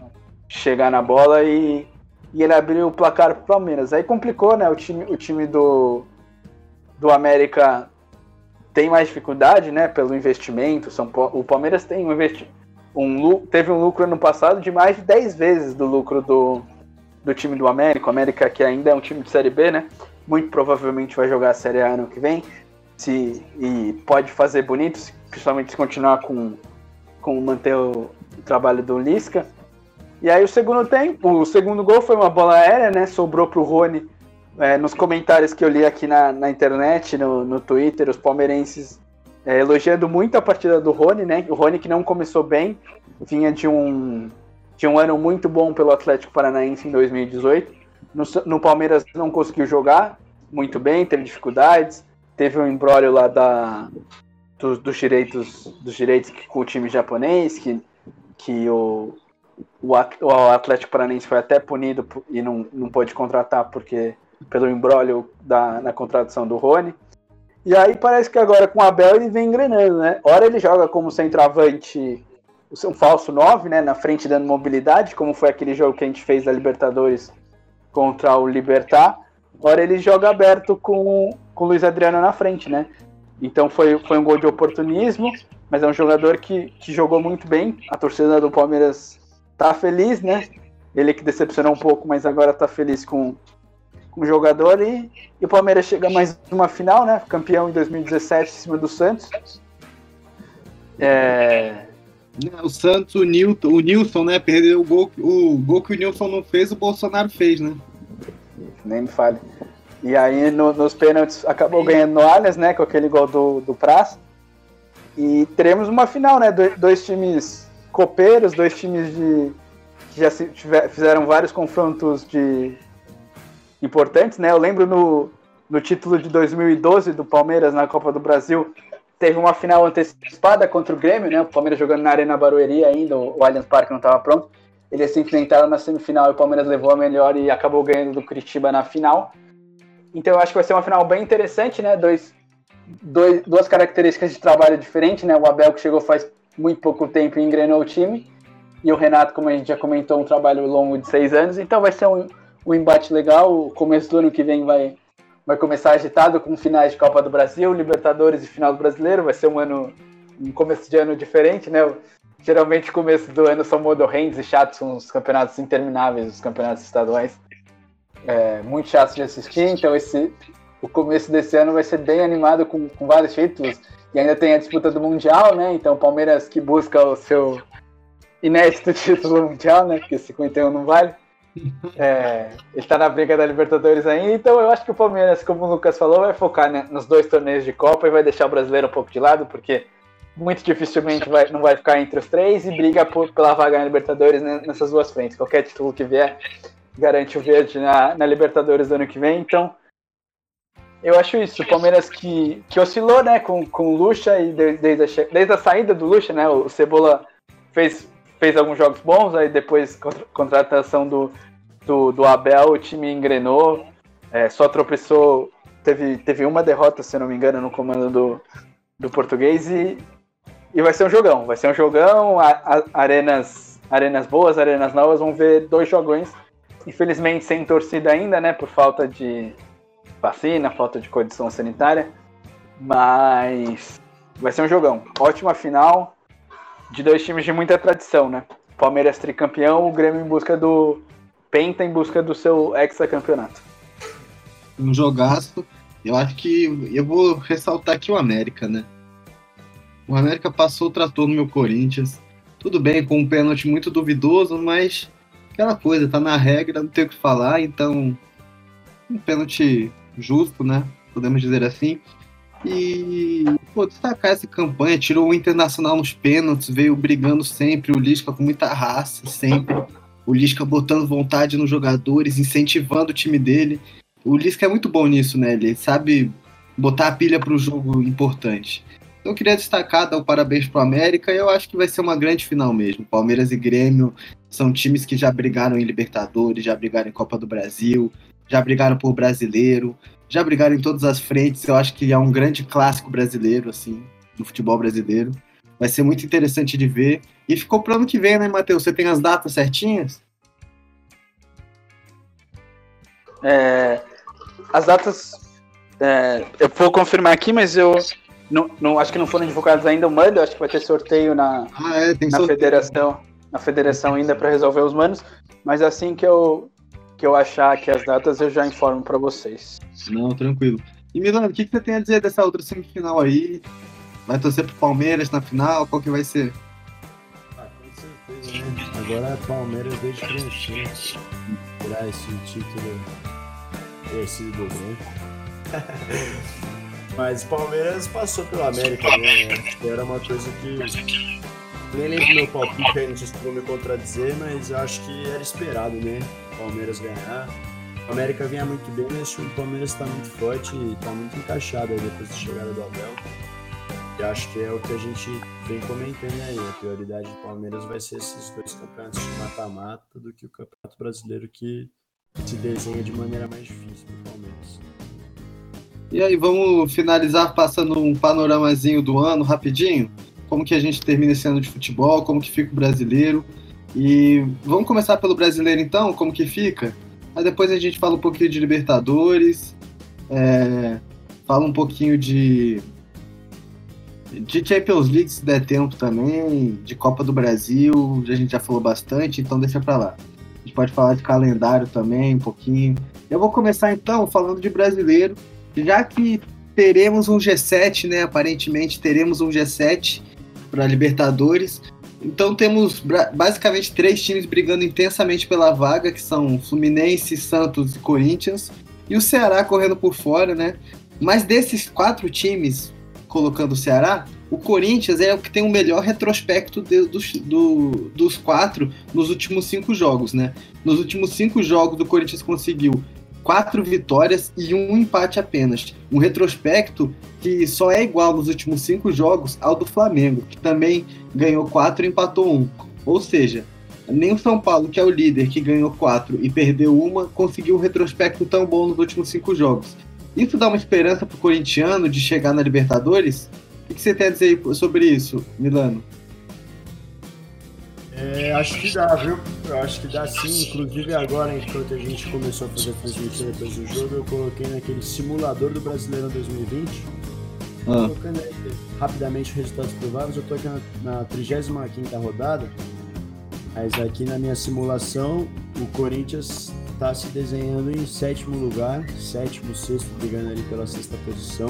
chegar na bola e, e ele abriu o placar para o Palmeiras. Aí complicou, né? O time, o time do, do América tem mais dificuldade, né, pelo investimento. São, o Palmeiras tem um investi um, teve um lucro ano passado de mais de 10 vezes do lucro do, do time do América. O América, que ainda é um time de Série B, né? Muito provavelmente vai jogar a Série A ano que vem. Se, e pode fazer bonito, principalmente se continuar com, com manter o, trabalho do Lisca. E aí o segundo tempo, o segundo gol foi uma bola aérea, né? Sobrou para o Rony é, nos comentários que eu li aqui na, na internet, no, no Twitter, os palmeirenses é, elogiando muito a partida do Rony, né? O Rony que não começou bem, vinha de um, de um ano muito bom pelo Atlético Paranaense em 2018. No, no Palmeiras não conseguiu jogar muito bem, teve dificuldades, teve um embrólio lá da, dos, dos direitos dos direitos com o time japonês, que, que o, o, Atlético Paranaense foi até punido e não, não pôde contratar porque pelo embrólio da, na contratação do Rony. E aí parece que agora com o Abel ele vem engrenando, né? Ora ele joga como centroavante, um falso 9, né? Na frente dando mobilidade, como foi aquele jogo que a gente fez da Libertadores contra o Libertar. Ora ele joga aberto com, com o Luiz Adriano na frente, né? Então foi, foi um gol de oportunismo, mas é um jogador que, que jogou muito bem. A torcida do Palmeiras tá feliz, né? Ele que decepcionou um pouco, mas agora tá feliz com, com o jogador e, e, o Palmeiras chega mais uma final, né? Campeão em 2017 em cima do Santos. É... O Santos, o o Nilson, né? Perdeu o gol, o gol que o Nilson não fez, o Bolsonaro fez, né? Nem me fale. E aí no, nos pênaltis acabou ganhando no Allianz, né? Com aquele gol do, do Praz. E teremos uma final, né? Do, dois times copeiros, dois times de, que já tiver, fizeram vários confrontos de importantes, né? Eu lembro no, no título de 2012 do Palmeiras na Copa do Brasil, teve uma final antecipada contra o Grêmio, né? O Palmeiras jogando na Arena Barueri ainda, o Allianz Parque não estava pronto. Eles se enfrentaram na semifinal e o Palmeiras levou a melhor e acabou ganhando do Curitiba na final. Então eu acho que vai ser uma final bem interessante, né? Dois, dois, duas características de trabalho diferentes, né? O Abel que chegou faz muito pouco tempo e engrenou o time. E o Renato, como a gente já comentou, um trabalho longo de seis anos. Então vai ser um, um embate legal. O começo do ano que vem vai, vai começar agitado com finais de Copa do Brasil, Libertadores e final do Brasileiro. Vai ser um ano, um começo de ano diferente, né? Geralmente, começo do ano são modorrentes e chatos, são os campeonatos intermináveis, os campeonatos estaduais. É, muito chatos de assistir, então esse, o começo desse ano vai ser bem animado com, com vários títulos. E ainda tem a disputa do Mundial, né? Então, o Palmeiras que busca o seu inédito título mundial, né? Porque 51 não vale. É, ele tá na briga da Libertadores ainda, então eu acho que o Palmeiras, como o Lucas falou, vai focar né, nos dois torneios de Copa e vai deixar o brasileiro um pouco de lado, porque muito dificilmente vai, não vai ficar entre os três e briga por, pela vaga na Libertadores né, nessas duas frentes. Qualquer título que vier garante o verde na, na Libertadores do ano que vem, então eu acho isso. O Palmeiras que, que oscilou né, com, com o Lucha e desde a, desde a saída do Lucha, né, o Cebola fez fez alguns jogos bons, aí depois contra, contratação do, do, do, Abel, o time engrenou, é, só tropeçou, teve, teve uma derrota, se não me engano, no comando do, do português e, e vai ser um jogão, vai ser um jogão, a, a, arenas, arenas boas, arenas novas, vão ver dois jogões, infelizmente sem torcida ainda, né, por falta de vacina, falta de condição sanitária, mas vai ser um jogão, ótima final, de dois times de muita tradição, né? Palmeiras tricampeão, o Grêmio em busca do Penta, em busca do seu hexacampeonato. Um jogaço. Eu acho que eu vou ressaltar aqui o América, né? O América passou o trator no meu Corinthians. Tudo bem, com um pênalti muito duvidoso, mas aquela coisa, tá na regra, não tem o que falar, então um pênalti justo, né? Podemos dizer assim. E, pô, destacar essa campanha, tirou o Internacional nos pênaltis, veio brigando sempre, o Lisca com muita raça, sempre. O Lisca botando vontade nos jogadores, incentivando o time dele. O Lisca é muito bom nisso, né? Ele sabe botar a pilha para o jogo importante. Eu queria destacar, dar o parabéns pro América e eu acho que vai ser uma grande final mesmo. Palmeiras e Grêmio são times que já brigaram em Libertadores, já brigaram em Copa do Brasil, já brigaram por brasileiro já brigaram em todas as frentes. Eu acho que é um grande clássico brasileiro, assim, no futebol brasileiro. Vai ser muito interessante de ver. E ficou pro ano que vem, né, Matheus? Você tem as datas certinhas? É, as datas. É, eu vou confirmar aqui, mas eu não, não, acho que não foram divulgadas ainda o mando. Acho que vai ter sorteio na, ah, é, na sorteio. federação. Na federação ainda para resolver os manos. Mas assim que eu, que eu achar aqui as datas, eu já informo para vocês. Não, tranquilo. E Milano, o que, que você tem a dizer dessa outra semifinal aí? Vai torcer pro Palmeiras na final? Qual que vai ser? Ah, com certeza, né? Agora é Palmeiras desde criancinha. Tirar esse título esse do Grêmio. Mas Palmeiras passou pela América, né? Era uma coisa que. Nem lembro meu palpite aí, não sei se vou me contradizer, mas eu acho que era esperado, né? Palmeiras ganhar. O América vinha muito bem, mas o Palmeiras está muito forte e está muito encaixado aí depois da chegada do Abel. E acho que é o que a gente vem comentando aí. A prioridade do Palmeiras vai ser esses dois campeonatos de mata-mata do que o Campeonato Brasileiro que se desenha de maneira mais difícil para o Palmeiras. E aí, vamos finalizar passando um panoramazinho do ano rapidinho? Como que a gente termina esse ano de futebol, como que fica o brasileiro. E vamos começar pelo brasileiro então, como que fica? Aí depois a gente fala um pouquinho de Libertadores, é, fala um pouquinho de, de Champions League, se der tempo também, de Copa do Brasil, a gente já falou bastante, então deixa pra lá. A gente pode falar de calendário também, um pouquinho. Eu vou começar então falando de brasileiro, já que teremos um G7, né? Aparentemente teremos um G7 para Libertadores. Então temos basicamente três times brigando intensamente pela vaga, que são Fluminense, Santos e Corinthians, e o Ceará correndo por fora, né? Mas desses quatro times, colocando o Ceará, o Corinthians é o que tem o melhor retrospecto de, dos, do, dos quatro nos últimos cinco jogos, né? Nos últimos cinco jogos, o Corinthians conseguiu quatro vitórias e um empate apenas. Um retrospecto que só é igual nos últimos cinco jogos ao do Flamengo, que também ganhou quatro e empatou um. Ou seja, nem o São Paulo, que é o líder, que ganhou quatro e perdeu uma, conseguiu um retrospecto tão bom nos últimos cinco jogos. Isso dá uma esperança para o corintiano de chegar na Libertadores? O que você tem a dizer sobre isso, Milano? É, acho que dá, viu? Eu acho que dá sim. Inclusive agora, enquanto a gente começou a fazer a transmissão depois do jogo, eu coloquei naquele simulador do Brasileirão 2020. Ah. Colocando aí, rapidamente os resultados prováveis. Eu tô aqui na, na 35 rodada. Mas aqui na minha simulação, o Corinthians está se desenhando em sétimo lugar, sétimo, sexto, brigando ali pela sexta posição.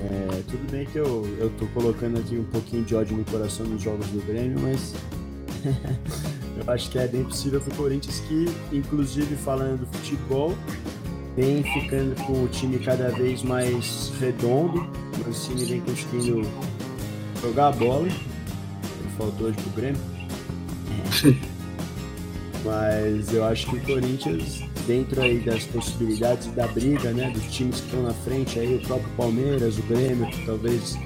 É, tudo bem que eu, eu tô colocando aqui um pouquinho de ódio no coração nos jogos do Grêmio, mas eu acho que é bem possível pro Corinthians que, inclusive falando do futebol, vem ficando com o time cada vez mais redondo, o time vem conseguindo jogar a bola, faltou hoje pro Grêmio. Mas eu acho que o Corinthians, dentro aí das possibilidades da briga, né, dos times que estão na frente, aí o próprio Palmeiras, o Grêmio, que talvez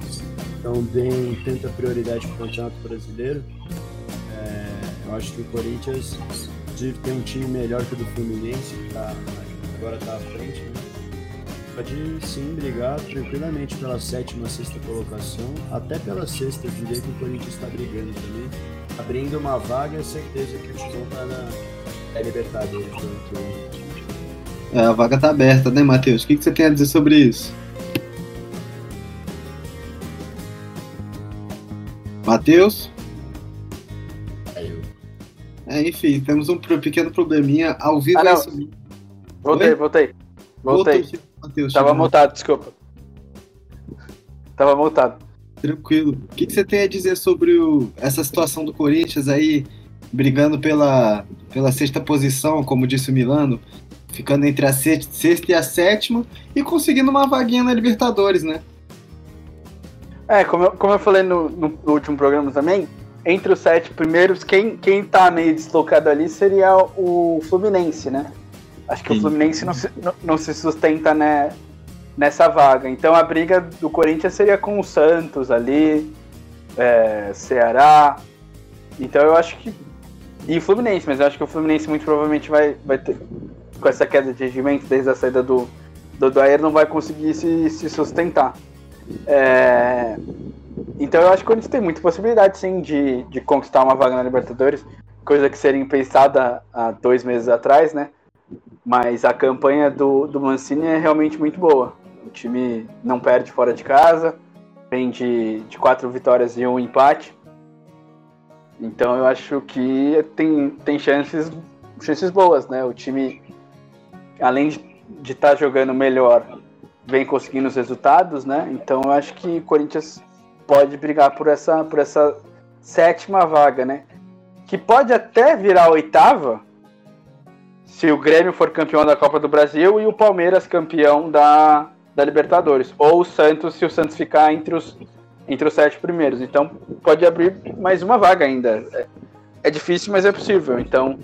não deem tanta prioridade para o Campeonato Brasileiro, eu acho que o Corinthians, tem um time melhor que o do Fluminense, que tá, agora está à frente, né? pode sim brigar tranquilamente pela sétima, sexta colocação, até pela sexta, eu diria que o Corinthians está brigando também abrindo uma vaga, é certeza que o Timão tá na é Libertadores É, a vaga tá aberta, né, Matheus? O que, que você tem a dizer sobre isso? Matheus? É, enfim, temos um pequeno probleminha ao vivo. Ah, não. Isso... Voltei, voltei. Voltei. Voltou, Mateus, Tava mutado, desculpa. Tava mutado. Tranquilo. O que, que você tem a dizer sobre o, essa situação do Corinthians aí, brigando pela, pela sexta posição, como disse o Milano, ficando entre a sexta e a sétima e conseguindo uma vaguinha na Libertadores, né? É, como eu, como eu falei no, no último programa também, entre os sete primeiros, quem, quem tá meio deslocado ali seria o Fluminense, né? Acho que Sim. o Fluminense não se, não, não se sustenta né, nessa vaga. Então a briga do Corinthians seria com o Santos ali, é, Ceará. Então eu acho que. E o Fluminense, mas eu acho que o Fluminense muito provavelmente vai, vai ter. Com essa queda de rendimento desde a saída do, do Doer, não vai conseguir se, se sustentar. É, então eu acho que o Corinthians tem muita possibilidade sim de, de conquistar uma vaga na Libertadores, coisa que seria impensada há dois meses atrás, né? Mas a campanha do, do Mancini é realmente muito boa. O time não perde fora de casa, vem de, de quatro vitórias e um empate. Então eu acho que tem, tem chances, chances boas, né? O time, além de estar tá jogando melhor, vem conseguindo os resultados, né? Então eu acho que o Corinthians pode brigar por essa, por essa sétima vaga, né? Que pode até virar oitava se o Grêmio for campeão da Copa do Brasil e o Palmeiras campeão da, da Libertadores. Ou o Santos, se o Santos ficar entre os, entre os sete primeiros. Então pode abrir mais uma vaga ainda. É, é difícil, mas é possível. Então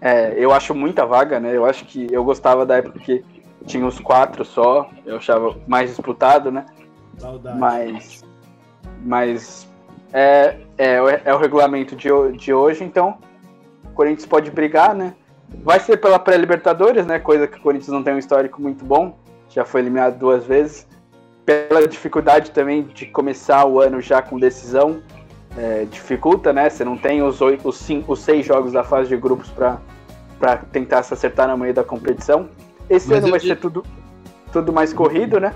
é, eu acho muita vaga, né? Eu acho que eu gostava da época que tinha os quatro só. Eu achava mais disputado, né? Saudade. Mas, mas é, é, é o regulamento de, de hoje, então o Corinthians pode brigar, né? Vai ser pela pré-Libertadores, né? Coisa que o Corinthians não tem um histórico muito bom já foi eliminado duas vezes. Pela dificuldade também de começar o ano já com decisão, é, dificulta, né? Você não tem os, oito, os, cinco, os seis jogos da fase de grupos para tentar se acertar no meio da competição. Esse Mas ano vai ser tudo, tudo mais corrido, né?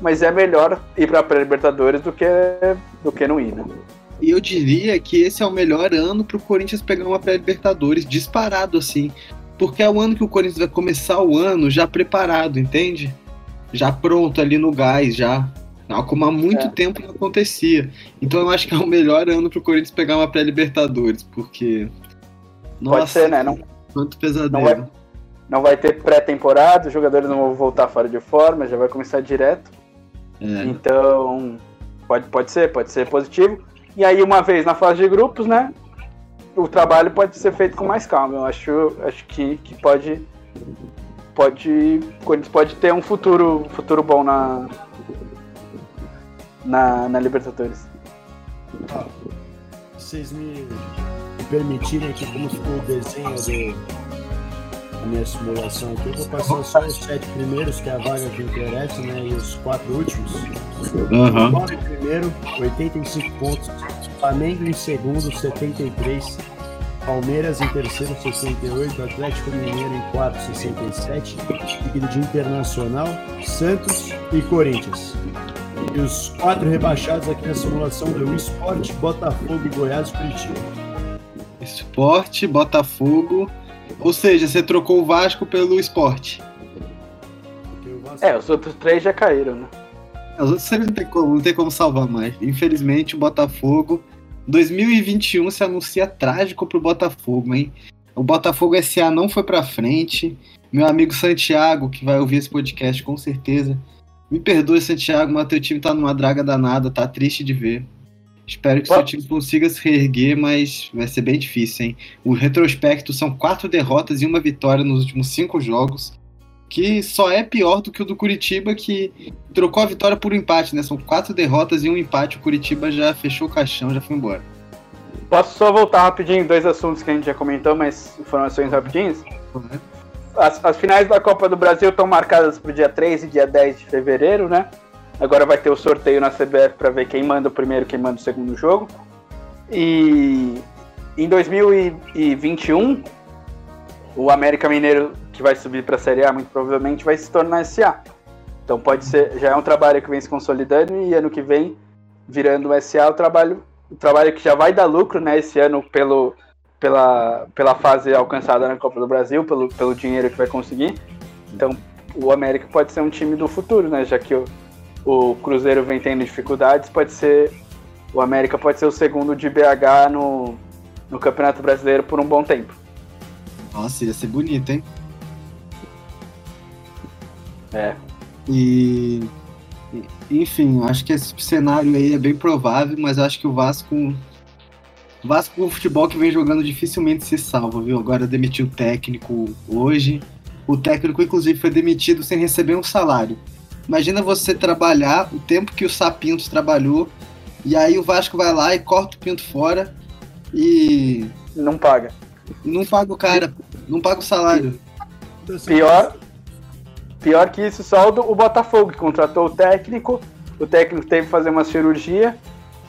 Mas é melhor ir para pré-Libertadores do que, do que não ir, né? E eu diria que esse é o melhor ano para o Corinthians pegar uma pré-Libertadores, disparado assim. Porque é o ano que o Corinthians vai começar o ano já preparado, entende? já pronto ali no gás, já. Como há muito é. tempo não acontecia. Então eu acho que é o melhor ano pro Corinthians pegar uma pré-Libertadores, porque. Nossa, Pode ser, né? Não, quanto pesadelo. Não vai, não vai ter pré-temporada, os jogadores não vão voltar fora de forma, já vai começar direto. É. Então, pode, pode ser, pode ser positivo. E aí, uma vez na fase de grupos, né? O trabalho pode ser feito com mais calma. Eu acho, acho que, que pode. Pode. Corinthians pode ter um futuro, futuro bom na, na, na Libertadores. Ah, vocês me, me permitirem aqui como ficou o desenho do, a minha simulação aqui. Eu vou passar só os sete primeiros, que é a vaga que interessa, né? E os quatro últimos. Uhum. Em primeiro, 85 pontos. Flamengo em segundo, 73. Palmeiras em terceiro, 68. Atlético Mineiro em quarto, 67. Seguido de Internacional, Santos e Corinthians. E os quatro rebaixados aqui na simulação deu Esporte, Botafogo, Goiás e Curitiba. Esporte, Botafogo, ou seja, você trocou o Vasco pelo esporte. É, os outros três já caíram, né? Os outros três não tem como, não tem como salvar mais. Infelizmente, o Botafogo. 2021 se anuncia trágico pro Botafogo, hein? O Botafogo SA não foi pra frente. Meu amigo Santiago, que vai ouvir esse podcast com certeza. Me perdoe, Santiago, mas teu time tá numa draga danada, tá triste de ver. Espero que o seu time consiga se reerguer, mas vai ser bem difícil, hein? O retrospecto são quatro derrotas e uma vitória nos últimos cinco jogos, que só é pior do que o do Curitiba, que trocou a vitória por um empate, né? São quatro derrotas e um empate. O Curitiba já fechou o caixão, já foi embora. Posso só voltar rapidinho em dois assuntos que a gente já comentou, mas informações rapidinhas? As, as finais da Copa do Brasil estão marcadas para o dia 3 e dia 10 de fevereiro, né? Agora vai ter o sorteio na CBF para ver quem manda o primeiro, quem manda o segundo jogo. E em 2021, o América Mineiro que vai subir para a Série A muito provavelmente vai se tornar SA. Então pode ser, já é um trabalho que vem se consolidando e ano que vem virando SA o trabalho, o trabalho que já vai dar lucro, né, esse ano pelo pela, pela fase alcançada na Copa do Brasil, pelo, pelo dinheiro que vai conseguir. Então, o América pode ser um time do futuro, né, já que o o Cruzeiro vem tendo dificuldades, pode ser. O América pode ser o segundo de BH no, no Campeonato Brasileiro por um bom tempo. Nossa, ia ser bonito, hein? É. E. Enfim, acho que esse cenário aí é bem provável, mas acho que o Vasco. O Vasco, o futebol que vem jogando dificilmente se salva, viu? Agora demitiu o técnico hoje. O técnico, inclusive, foi demitido sem receber um salário. Imagina você trabalhar o tempo que o Sapintos trabalhou, e aí o Vasco vai lá e corta o Pinto fora e. Não paga. Não paga o cara, não paga o salário. Pior, pior que isso, só o, o Botafogo, que contratou o técnico, o técnico teve que fazer uma cirurgia,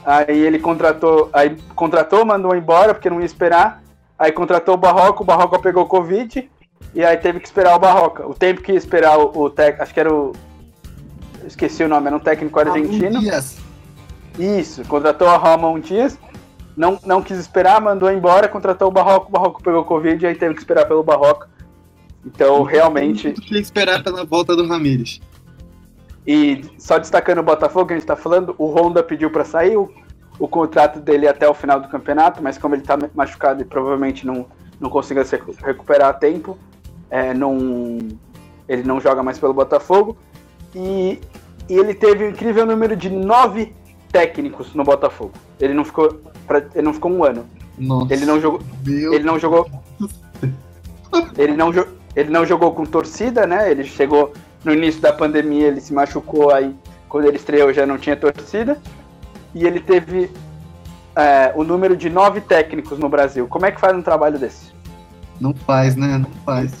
aí ele contratou, aí contratou, mandou embora porque não ia esperar, aí contratou o Barroco, o Barroco pegou Covid, e aí teve que esperar o Barroca. O tempo que ia esperar o, o técnico, acho que era o esqueci o nome, era um técnico argentino. Dias. Isso, contratou a Ramon Dias, não, não quis esperar, mandou embora, contratou o Barroco, o Barroco pegou Covid e aí teve que esperar pelo Barroco. Então, realmente. Tinha que esperar pela volta do Ramires. E só destacando o Botafogo, que a gente está falando, o Honda pediu para sair o, o contrato dele até o final do campeonato, mas como ele está machucado e provavelmente não, não consiga se recuperar a tempo, é, não, ele não joga mais pelo Botafogo. E, e ele teve um incrível número de nove técnicos no Botafogo. Ele não ficou, pra, ele não ficou um ano. Nossa, ele não jogou. Ele não jogou. ele não, ele não jogou com torcida, né? Ele chegou no início da pandemia, ele se machucou aí. Quando ele estreou já não tinha torcida. E ele teve é, o número de nove técnicos no Brasil. Como é que faz um trabalho desse? Não faz, né? Não faz.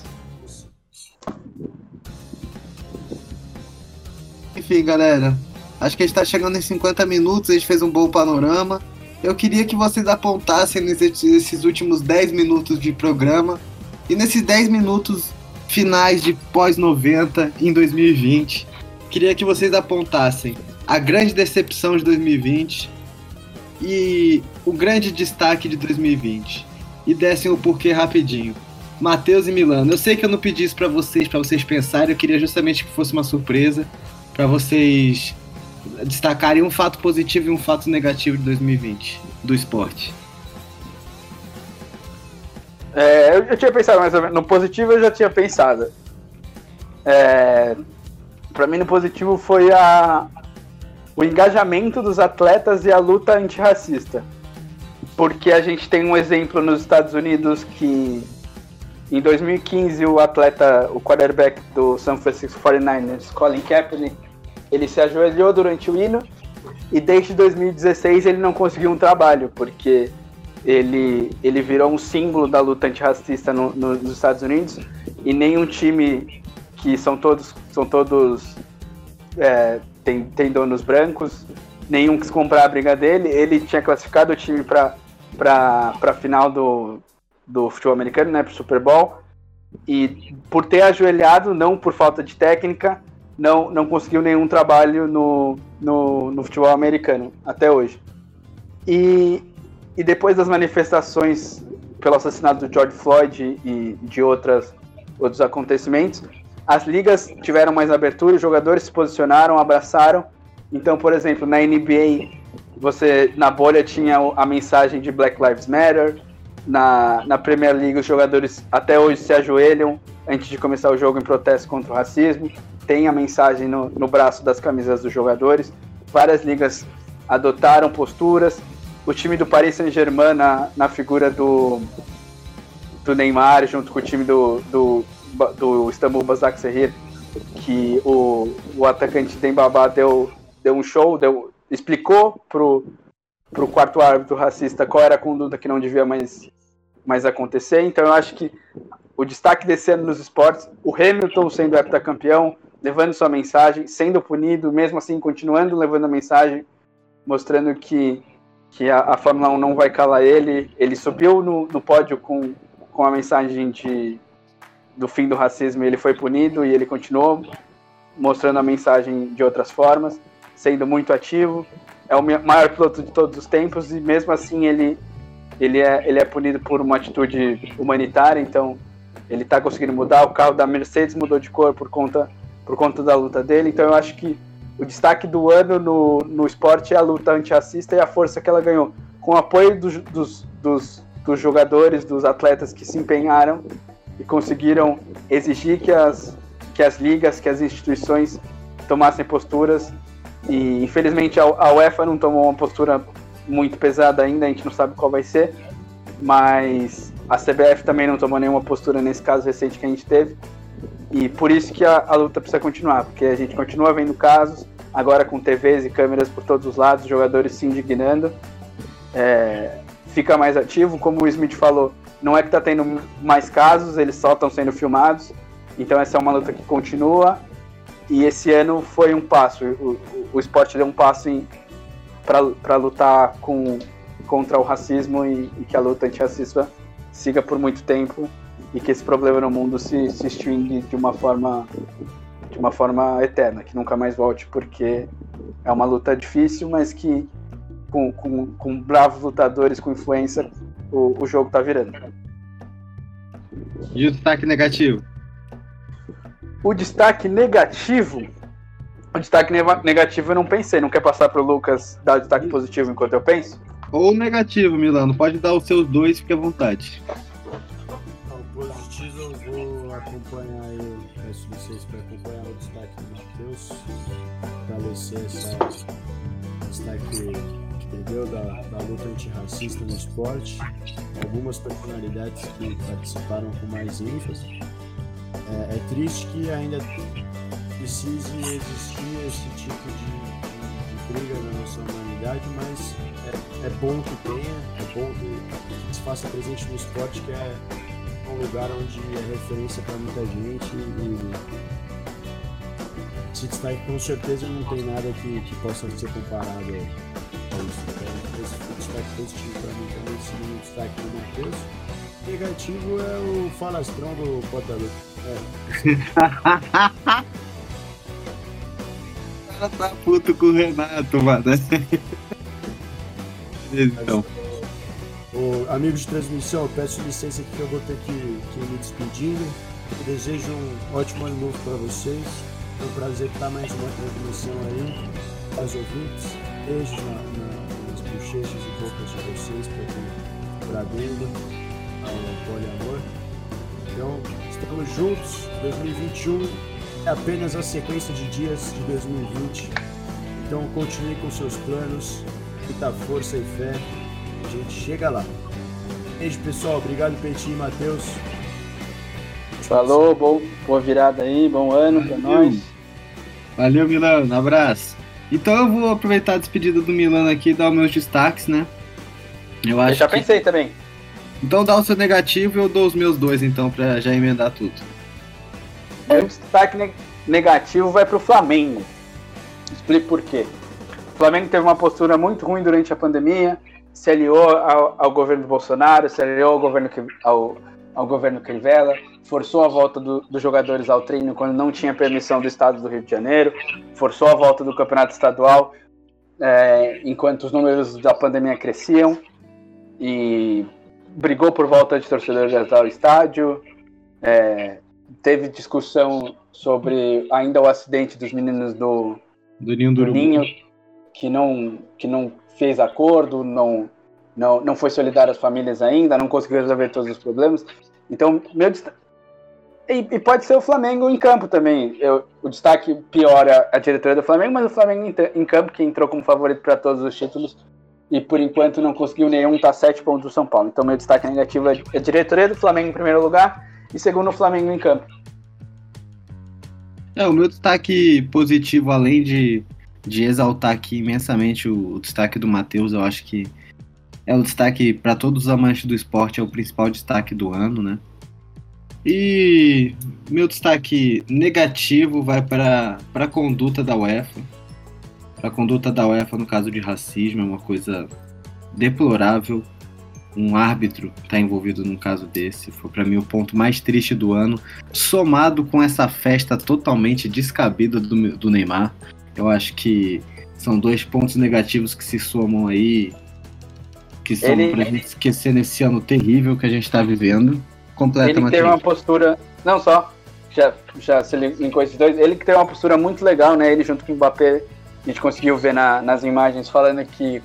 Enfim, galera. Acho que a gente está chegando em 50 minutos, a gente fez um bom panorama. Eu queria que vocês apontassem nesses últimos 10 minutos de programa e nesses 10 minutos finais de pós-90 em 2020. Queria que vocês apontassem a grande decepção de 2020 e o grande destaque de 2020 e dessem o porquê rapidinho. Matheus e Milano, eu sei que eu não pedi isso para vocês, para vocês pensarem, eu queria justamente que fosse uma surpresa para vocês destacaria um fato positivo e um fato negativo de 2020 do esporte. É, eu, eu, tinha pensado mais ou menos. No positivo eu já tinha pensado. É, para mim, no positivo foi a, o engajamento dos atletas e a luta antirracista. Porque a gente tem um exemplo nos Estados Unidos que em 2015 o atleta, o quarterback do San Francisco 49ers, Colin Kaepernick, ele se ajoelhou durante o hino e desde 2016 ele não conseguiu um trabalho, porque ele, ele virou um símbolo da luta antirracista no, no, nos Estados Unidos e nenhum time que são todos são todos é, tem, tem donos brancos, nenhum quis comprar a briga dele. Ele tinha classificado o time para para final do, do futebol americano, né, para Super Bowl. E por ter ajoelhado, não por falta de técnica, não, não conseguiu nenhum trabalho no, no, no futebol americano até hoje. E, e depois das manifestações pelo assassinato do George Floyd e de outras, outros acontecimentos, as ligas tiveram mais abertura, os jogadores se posicionaram, abraçaram. Então, por exemplo, na NBA, você na bolha tinha a mensagem de Black Lives Matter. Na, na Premier League, os jogadores até hoje se ajoelham antes de começar o jogo em protesto contra o racismo. Tem a mensagem no, no braço das camisas dos jogadores. Várias ligas adotaram posturas o time do Paris Saint-Germain na, na figura do, do Neymar, junto com o time do, do, do Istambul Basaksehir, que o, o atacante Dembaba deu, deu um show, deu, explicou pro, pro quarto árbitro racista qual era a conduta que não devia mais, mais acontecer. Então eu acho que o destaque desse ano nos esportes, o Hamilton sendo heptacampeão, levando sua mensagem, sendo punido, mesmo assim continuando levando a mensagem, mostrando que que a, a Fórmula 1 não vai calar ele. Ele subiu no, no pódio com, com a mensagem de, do fim do racismo e ele foi punido e ele continuou mostrando a mensagem de outras formas, sendo muito ativo. É o maior piloto de todos os tempos e mesmo assim ele, ele, é, ele é punido por uma atitude humanitária, então ele está conseguindo mudar. O carro da Mercedes mudou de cor por conta, por conta da luta dele, então eu acho que o destaque do ano no, no esporte é a luta antirracista e a força que ela ganhou. Com o apoio dos, dos, dos, dos jogadores, dos atletas que se empenharam e conseguiram exigir que as, que as ligas, que as instituições tomassem posturas. E infelizmente a, UEFA não tomou uma postura muito pesada ainda, a gente não sabe qual vai ser, mas a CBF também não tomou nenhuma postura nesse caso recente que a gente teve. E por isso que a, a, luta precisa continuar, porque a gente continua vendo casos, agora com TVs e câmeras por todos os lados, jogadores se indignando. É, fica mais ativo, como o Smith falou, não é que está tendo mais casos, eles só estão sendo filmados. Então essa é uma luta que continua. E esse ano foi um passo, o, o esporte deu um passo para lutar com, contra o racismo e, e que a luta antirracista siga por muito tempo e que esse problema no mundo se, se extingue de uma forma de uma forma eterna, que nunca mais volte, porque é uma luta difícil, mas que com, com, com bravos lutadores com influência, o, o jogo tá virando. E o destaque negativo? O destaque negativo. O destaque negativo eu não pensei. Não quer passar pro Lucas dar o destaque positivo enquanto eu penso? Ou negativo, Milano. Pode dar os seus dois, fique à vontade acompanhar eu, peço vocês para acompanhar o destaque do Matheus, fortalecer essa destaque que deu da, da luta antirracista no esporte, algumas personalidades que participaram com mais ênfase. É, é triste que ainda precise existir esse tipo de briga na nossa humanidade, mas é, é, bom que tenha, é bom que, que se faça presente no esporte, que é um lugar onde é referência para muita gente e se destaque com certeza não tem nada que, que possa ser comparado a isso. Então, esse destaque positivo para mim também seria o destaque do Matheus. Negativo é o falastrão do Portaluppi. É. cara tá puto com o Renato, mano. então. O, amigo de transmissão, peço licença aqui que eu vou ter que, que ir me despedindo. Eu desejo um ótimo ano novo para vocês. É um prazer estar mais uma transmissão aí. caros ouvintes. Beijos na, na, nas bochechas e bocas de vocês para por adendo ao poliamor. Então, estamos juntos. 2021 é apenas a sequência de dias de 2020. Então, continue com seus planos, muita força e fé. A gente chega lá. Beijo, pessoal. Obrigado, Peitinho e Matheus. Falou, bom, boa virada aí, bom ano para nós. Valeu, Milano. Abraço. Então eu vou aproveitar a despedida do Milano aqui e dar os meus destaques, né? Eu acho eu já que... pensei também. Então dá o seu negativo e eu dou os meus dois, então, pra já emendar tudo. Meu destaque negativo vai pro Flamengo. Explico por quê. O Flamengo teve uma postura muito ruim durante a pandemia, se aliou ao, ao governo Bolsonaro, se aliou ao governo, ao, ao governo Crivella, forçou a volta do, dos jogadores ao treino quando não tinha permissão do Estado do Rio de Janeiro, forçou a volta do campeonato estadual é, enquanto os números da pandemia cresciam e brigou por volta de torcedores ao estádio. É, teve discussão sobre ainda o acidente dos meninos do, do Ninho do, do Ninho, que não, que não fez acordo, não, não, não foi solidário às famílias ainda, não conseguiu resolver todos os problemas. Então, meu e, e pode ser o Flamengo em campo também. Eu, o destaque pior é a diretoria do Flamengo, mas o Flamengo em, em campo, que entrou como favorito para todos os títulos e por enquanto não conseguiu nenhum, tá sete pontos do São Paulo. Então, meu destaque negativo é a diretoria do Flamengo em primeiro lugar e segundo o Flamengo em campo. É, o meu destaque positivo, além de, de exaltar aqui imensamente o, o destaque do Matheus, eu acho que é o destaque para todos os amantes do esporte, é o principal destaque do ano, né? E meu destaque negativo vai para a conduta da UEFA. A conduta da UEFA no caso de racismo é uma coisa deplorável. Um árbitro está envolvido num caso desse foi para mim o ponto mais triste do ano, somado com essa festa totalmente descabida do, do Neymar. Eu acho que são dois pontos negativos que se somam aí que são ele, pra gente esquecer nesse ano terrível que a gente está vivendo. Completamente. Ele teve uma postura, não só, já, já se linkou esses dois, ele que teve uma postura muito legal, né? Ele junto com o Mbappé, a gente conseguiu ver na, nas imagens falando que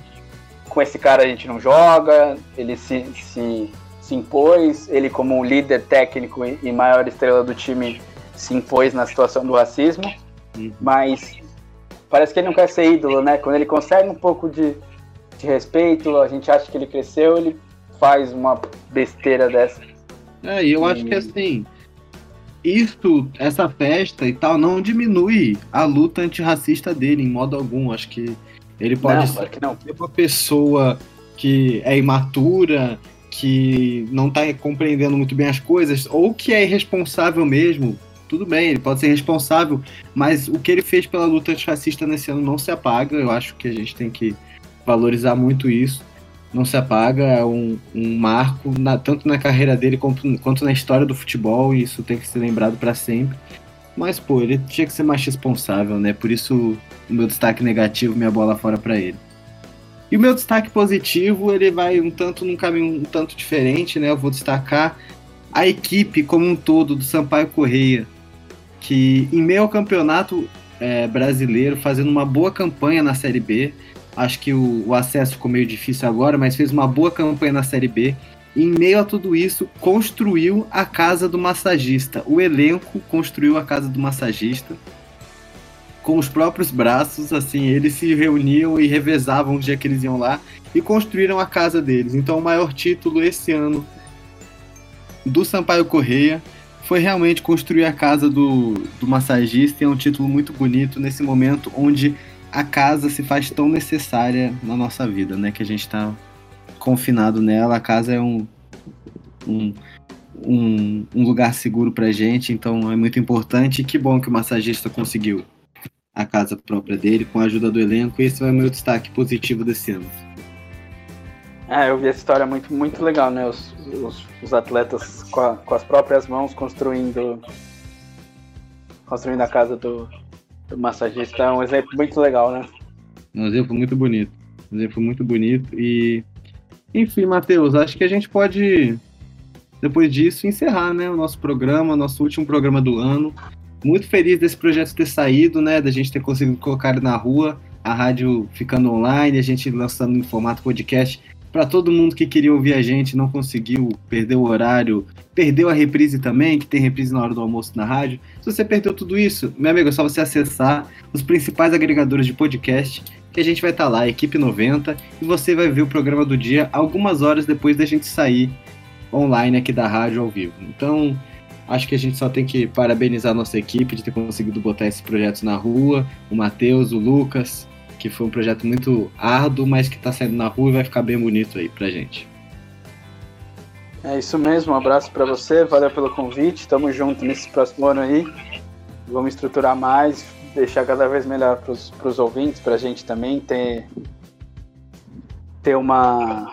com esse cara a gente não joga, ele se, se, se impôs, ele como um líder técnico e, e maior estrela do time se impôs na situação do racismo, uhum. mas parece que ele não quer ser ídolo, né? Quando ele consegue um pouco de de respeito, a gente acha que ele cresceu, ele faz uma besteira dessa. É, e eu acho que assim, isso, essa festa e tal, não diminui a luta antirracista dele em modo algum. Acho que ele pode não, ser não. uma pessoa que é imatura, que não está compreendendo muito bem as coisas, ou que é irresponsável mesmo. Tudo bem, ele pode ser responsável, mas o que ele fez pela luta antirracista nesse ano não se apaga. Eu acho que a gente tem que valorizar muito isso. Não se apaga, é um, um marco, na, tanto na carreira dele quanto, quanto na história do futebol, e isso tem que ser lembrado para sempre. Mas, pô, ele tinha que ser mais responsável, né? Por isso, o meu destaque negativo, minha bola fora para ele. E o meu destaque positivo, ele vai um tanto num caminho um tanto diferente, né? Eu vou destacar a equipe como um todo do Sampaio Correia, que em meio ao campeonato é, brasileiro, fazendo uma boa campanha na Série B, Acho que o, o acesso ficou meio difícil agora, mas fez uma boa campanha na Série B. E, em meio a tudo isso, construiu a casa do massagista. O elenco construiu a casa do massagista com os próprios braços, assim, eles se reuniam e revezavam o dia que eles iam lá e construíram a casa deles. Então, o maior título esse ano do Sampaio Correia foi realmente construir a casa do, do massagista e é um título muito bonito nesse momento onde a casa se faz tão necessária na nossa vida, né? Que a gente está confinado nela. A casa é um, um, um, um lugar seguro pra gente, então é muito importante. E que bom que o massagista conseguiu a casa própria dele com a ajuda do elenco. E esse foi o meu destaque positivo desse ano. É, eu vi essa história muito, muito legal, né? Os, os, os atletas com, a, com, as próprias mãos construindo construindo a casa do, o massagista é um exemplo muito legal, né? Um exemplo muito bonito. Um exemplo muito bonito. E. Enfim, Matheus, acho que a gente pode, depois disso, encerrar né, o nosso programa, nosso último programa do ano. Muito feliz desse projeto ter saído, né? Da gente ter conseguido colocar ele na rua. a rádio ficando online, a gente lançando em formato podcast para todo mundo que queria ouvir a gente, não conseguiu, perdeu o horário, perdeu a reprise também, que tem reprise na hora do almoço na rádio. Se você perdeu tudo isso, meu amigo, é só você acessar os principais agregadores de podcast, que a gente vai estar tá lá, Equipe 90, e você vai ver o programa do dia algumas horas depois da gente sair online aqui da rádio ao vivo. Então, acho que a gente só tem que parabenizar a nossa equipe de ter conseguido botar esse projeto na rua, o Matheus, o Lucas, que foi um projeto muito árduo, mas que está saindo na rua e vai ficar bem bonito aí pra gente. É isso mesmo, um abraço para você, valeu pelo convite, tamo junto nesse próximo ano aí. Vamos estruturar mais, deixar cada vez melhor para os ouvintes, para a gente também ter, ter uma,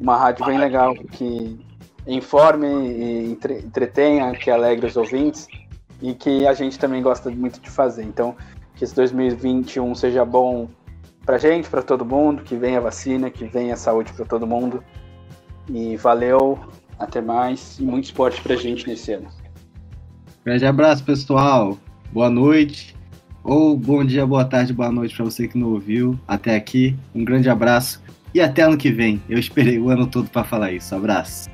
uma rádio bem legal que informe e entretenha, que alegre os ouvintes e que a gente também gosta muito de fazer. Então, que esse 2021 seja bom pra gente, para todo mundo, que venha vacina, que venha saúde para todo mundo. E valeu, até mais e muito esporte pra gente nesse ano. Grande abraço, pessoal. Boa noite. Ou bom dia, boa tarde, boa noite para você que não ouviu até aqui. Um grande abraço e até ano que vem. Eu esperei o ano todo para falar isso. Abraço.